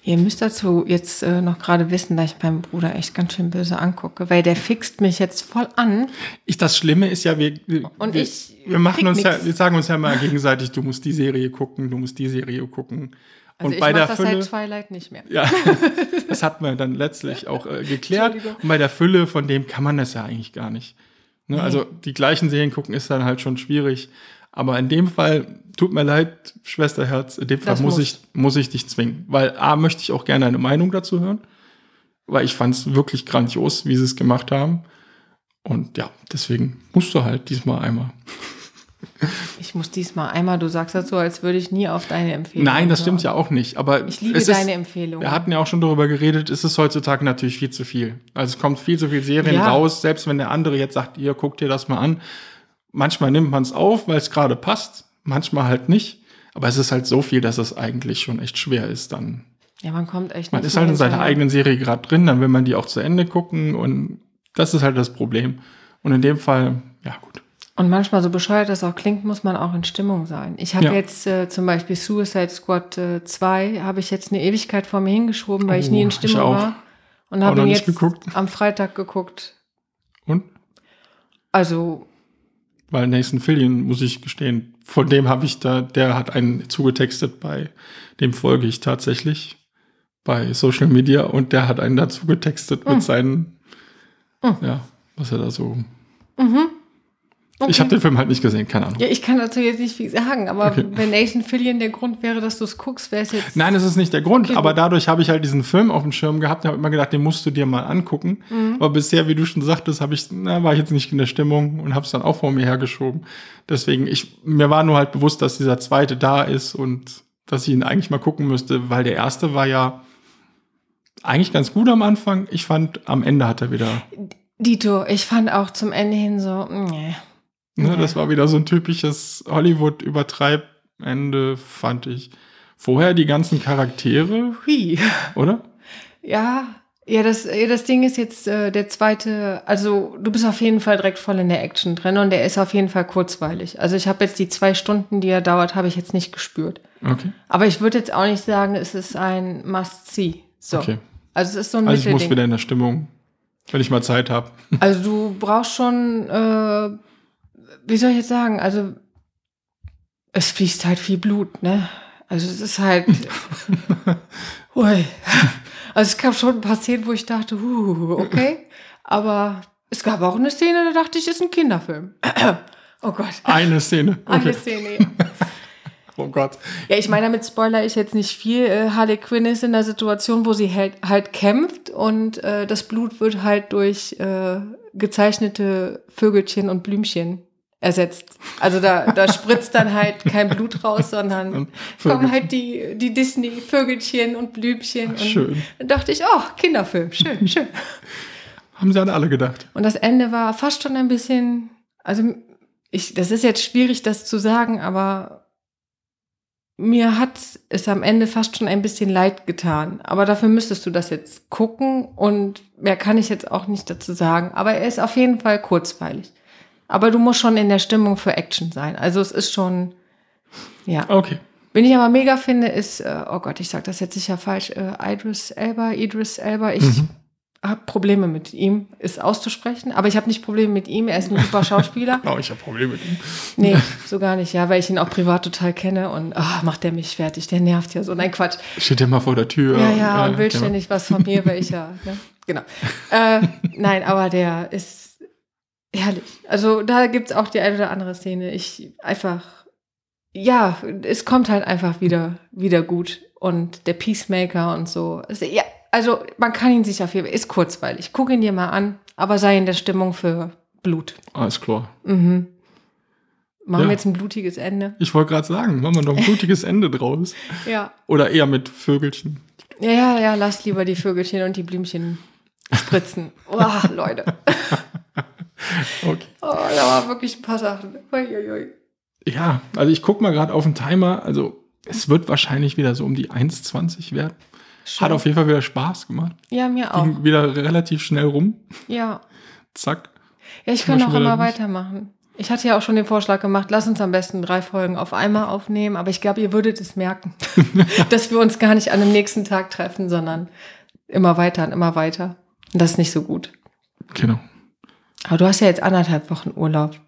Ihr müsst dazu jetzt äh, noch gerade wissen, dass ich meinen Bruder echt ganz schön böse angucke, weil der fixt mich jetzt voll an. Ich, das Schlimme ist ja, wir, wir, Und ich wir machen uns ja, wir sagen uns ja mal gegenseitig, du musst die Serie gucken, du musst die Serie gucken. Also und ich bei mach der das Fülle, seit Twilight nicht mehr. ja, das hat man dann letztlich auch äh, geklärt. Und bei der Fülle von dem kann man das ja eigentlich gar nicht. Ne? Also die gleichen Serien gucken ist dann halt schon schwierig. Aber in dem Fall, tut mir leid, Schwesterherz, in dem Fall Das muss ich, muss ich dich zwingen. Weil A, möchte ich auch gerne eine Meinung dazu hören. Weil ich fand es wirklich grandios, wie sie es gemacht haben. Und ja, deswegen musst du halt diesmal einmal. Ich muss diesmal einmal, du sagst das so, als würde ich nie auf deine Empfehlung. Nein, das stimmt ja auch nicht. Aber Ich liebe es deine ist, Empfehlung. Wir hatten ja auch schon darüber geredet, es ist heutzutage natürlich viel zu viel. Also es kommt viel zu viel Serien Ja. raus, selbst wenn der andere jetzt sagt, ihr guckt dir das mal an. Manchmal nimmt man es auf, weil es gerade passt, manchmal halt nicht. Aber es ist halt so viel, dass es eigentlich schon echt schwer ist dann. Ja, man kommt echt Man ist halt in seiner eigenen Serie gerade drin, dann will man die auch zu Ende gucken und das ist halt das Problem. Und in dem Fall, ja gut. Und manchmal, so bescheuert das auch klingt, muss man auch in Stimmung sein. Ich habe Ja. jetzt äh, zum Beispiel Suicide Squad äh, 2, habe ich jetzt eine Ewigkeit vor mir hingeschoben, weil ich nie Oh, in ich Stimmung war. Und habe ihn jetzt geguckt. am Freitag geguckt. Und? Also, Weil Nathan Fillion, muss ich gestehen, von dem habe ich da, der hat einen zugetextet, bei dem folge ich tatsächlich bei Social Media und der hat einen dazu getextet Hm. mit seinen, ja, was er da so. Ich habe den Film halt nicht gesehen, keine Ahnung. ja, ich kann dazu jetzt nicht viel sagen, aber Okay. wenn Nathan Fillion der Grund wäre, dass du es guckst, wäre es jetzt. Nein, das ist nicht der Grund, Okay, aber dadurch habe ich halt diesen Film auf dem Schirm gehabt und habe immer gedacht, den musst du dir mal angucken. Mhm. Aber bisher, wie du schon sagtest, habe ich, na, war ich jetzt nicht in der Stimmung und habe es dann auch vor mir hergeschoben. Deswegen, ich, mir war nur halt bewusst, dass dieser zweite da ist und dass ich ihn eigentlich mal gucken müsste, weil der erste war ja eigentlich ganz gut am Anfang. Ich fand, am Ende hat er wieder, Dito, ich fand auch zum Ende hin so, nee. Ne, Ja. das war wieder so ein typisches Hollywood-Übertreibende, fand ich. Vorher die ganzen Charaktere, Hui. oder? Ja, ja, das, ja, das Ding ist jetzt äh, der zweite, also du bist auf jeden Fall direkt voll in der Action drin und der ist auf jeden Fall kurzweilig. Also ich habe jetzt die zwei Stunden, die er dauert, habe ich jetzt nicht gespürt. Okay. Aber ich würde jetzt auch nicht sagen, es ist ein Must-See. So. Okay. Also es ist so ein Also ich muss wieder in der Stimmung, wenn ich mal Zeit habe. Also du brauchst schon, äh, wie soll ich jetzt sagen, also es fließt halt viel Blut, ne? Also es ist halt, ui. Also es gab schon ein paar Szenen, wo ich dachte, uh, okay. Aber es gab auch eine Szene, da dachte ich, ist ein Kinderfilm. Oh Gott. Eine Szene. Eine Okay. Szene, ja. Oh Gott. Ja, ich meine, damit spoiler ich jetzt nicht viel. Äh, Harley Quinn ist in der Situation, wo sie halt, halt kämpft und äh, das Blut wird halt durch äh, gezeichnete Vögelchen und Blümchen ersetzt. Also da, da spritzt dann halt kein Blut raus, sondern Und kommen halt die, die Disney-Vögelchen und Blümchen. Und Schön. Dann dachte ich, oh, Kinderfilm, schön, schön. Haben sie an alle gedacht. Und das Ende war fast schon ein bisschen, also ich, das ist jetzt schwierig, das zu sagen, aber mir hat es am Ende fast schon ein bisschen leid getan. Aber dafür müsstest du das jetzt gucken und mehr kann ich jetzt auch nicht dazu sagen. Aber er ist auf jeden Fall kurzweilig. Aber du musst schon in der Stimmung für Action sein. Also es ist schon, ja. Okay. Wen ich aber mega finde, ist, äh, oh Gott, ich sag das jetzt sicher falsch, äh, Idris Elba, Idris Elba. Ich Mhm. habe Probleme mit ihm, es auszusprechen, aber ich habe nicht Probleme mit ihm. Er ist ein super Schauspieler. Oh, ich habe Probleme mit ihm. Nee, so gar nicht, ja, weil ich ihn auch privat total kenne und ah, macht der mich fertig, der nervt ja so. Nein, Quatsch. Steht immer vor der Tür. Ja, ja, und will genau. ständig was von mir, weil ich ja, ne? genau. Äh, nein, aber der ist herrlich. Also da gibt's auch die eine oder andere Szene. Ich einfach, ja, es kommt halt einfach wieder, wieder gut. Und der Peacemaker und so. Also, ja, also man kann ihn sich auf jeden Fall, ist kurzweilig. Guck ihn dir mal an, aber sei in der Stimmung für Blut. Alles klar. Mhm. Machen Ja. wir jetzt ein blutiges Ende. Ich wollte gerade sagen, machen wir noch ein blutiges Ende draus. Ja. Oder eher mit Vögelchen. Ja, ja, ja, lasst lieber die Vögelchen und die Blümchen spritzen. Boah, Leute. Okay. Oh, da war wirklich ein paar Sachen. Uiuiui. Ja, also ich gucke mal gerade auf den Timer. Also es wird wahrscheinlich wieder so um die 1,20 werden. Hat auf jeden Fall wieder Spaß gemacht. Ja, mir auch. Ging wieder relativ schnell rum. Ja. Zack. Ja, ich kann auch immer weitermachen. Ich hatte ja auch schon den Vorschlag gemacht, lass uns am besten drei Folgen auf einmal aufnehmen, aber ich glaube, ihr würdet es merken, dass wir uns gar nicht an dem nächsten Tag treffen, sondern immer weiter und immer weiter. Und das ist nicht so gut. Genau. Aber du hast ja jetzt anderthalb Wochen Urlaub.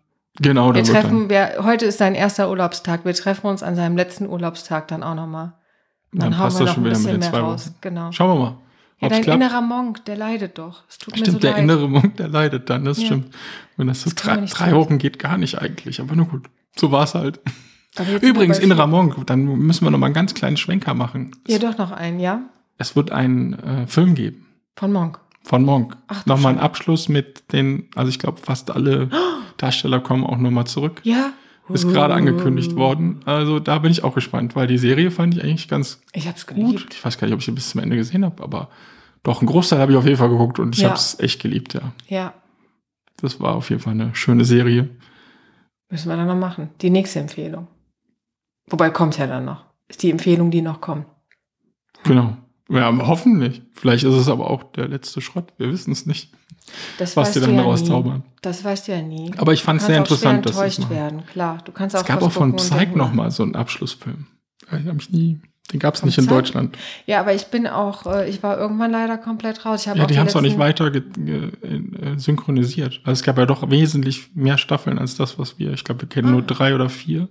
Genau, Wir dann treffen, wir, heute ist sein erster Urlaubstag. Wir treffen uns an seinem letzten Urlaubstag dann auch nochmal. Dann passt das schon wieder mit den zwei raus. Genau. dann. Schauen wir mal. Ja, dein klappt. innerer Monk, der leidet doch. Es tut mir Stimmt, so der leid. innere Monk, der leidet dann, das Ja. stimmt. Wenn das so Das man drei, drei. Wochen geht, gar nicht eigentlich, aber nur gut. So war es halt. Wir Übrigens, innerer. Monk, dann müssen wir noch mal einen ganz kleinen Schwenker machen. Ja, doch noch einen, ja? Es wird einen äh, Film geben Von Monk. Von Monk. Ach, Nochmal Schande. Abschluss mit den, also ich glaube, fast alle Darsteller kommen auch nochmal zurück. Ja? Ist gerade angekündigt worden. Also da bin ich auch gespannt, weil die Serie fand ich eigentlich ganz Ich hab's gut. geliebt. Ich weiß gar nicht, ob ich sie bis zum Ende gesehen habe, aber doch, einen Großteil habe ich auf jeden Fall geguckt und ich Ja. habe es echt geliebt, ja. Ja, Das war auf jeden Fall eine schöne Serie. müssen wir dann noch machen. Die nächste Empfehlung. Wobei kommt ja dann noch. Ist die Empfehlung, die noch kommt. Genau. Ja, hoffentlich. Vielleicht ist es aber auch der letzte Schrott. Wir wissen es nicht, Das was die dann ja daraus nie. zaubern. Das weißt du ja nie. Aber ich fand es sehr interessant, dass enttäuscht machen. werden. Klar, du kannst auch Es gab auch von denken, noch mal so einen Abschlussfilm. Den hab ich nie. Den gab es nicht in Psych? Deutschland. Ja, aber ich bin auch, äh, ich war irgendwann leider komplett raus. Ich habe Ja, die haben es auch nicht weiter äh, synchronisiert. Also es gab ja doch wesentlich mehr Staffeln als das, was wir. Ich glaube, wir kennen nur Ah. drei oder vier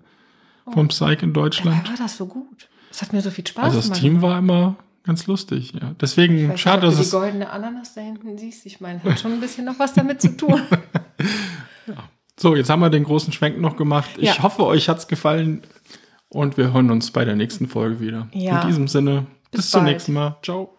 vom Psych in Dabei Deutschland. war das so gut. Das hat mir so viel Spaß Also das gemacht. Team war immer ganz lustig. Ja. Deswegen weiß schade, dass du es die goldene Ananas da hinten siehst. Ich meine, hat schon ein bisschen noch was damit zu tun. So, jetzt haben wir den großen Schwenk noch gemacht. Ich Ja. hoffe, euch hat's gefallen und wir hören uns bei der nächsten Folge wieder. Ja. In diesem Sinne, bis, Bis zum nächsten Mal. Ciao.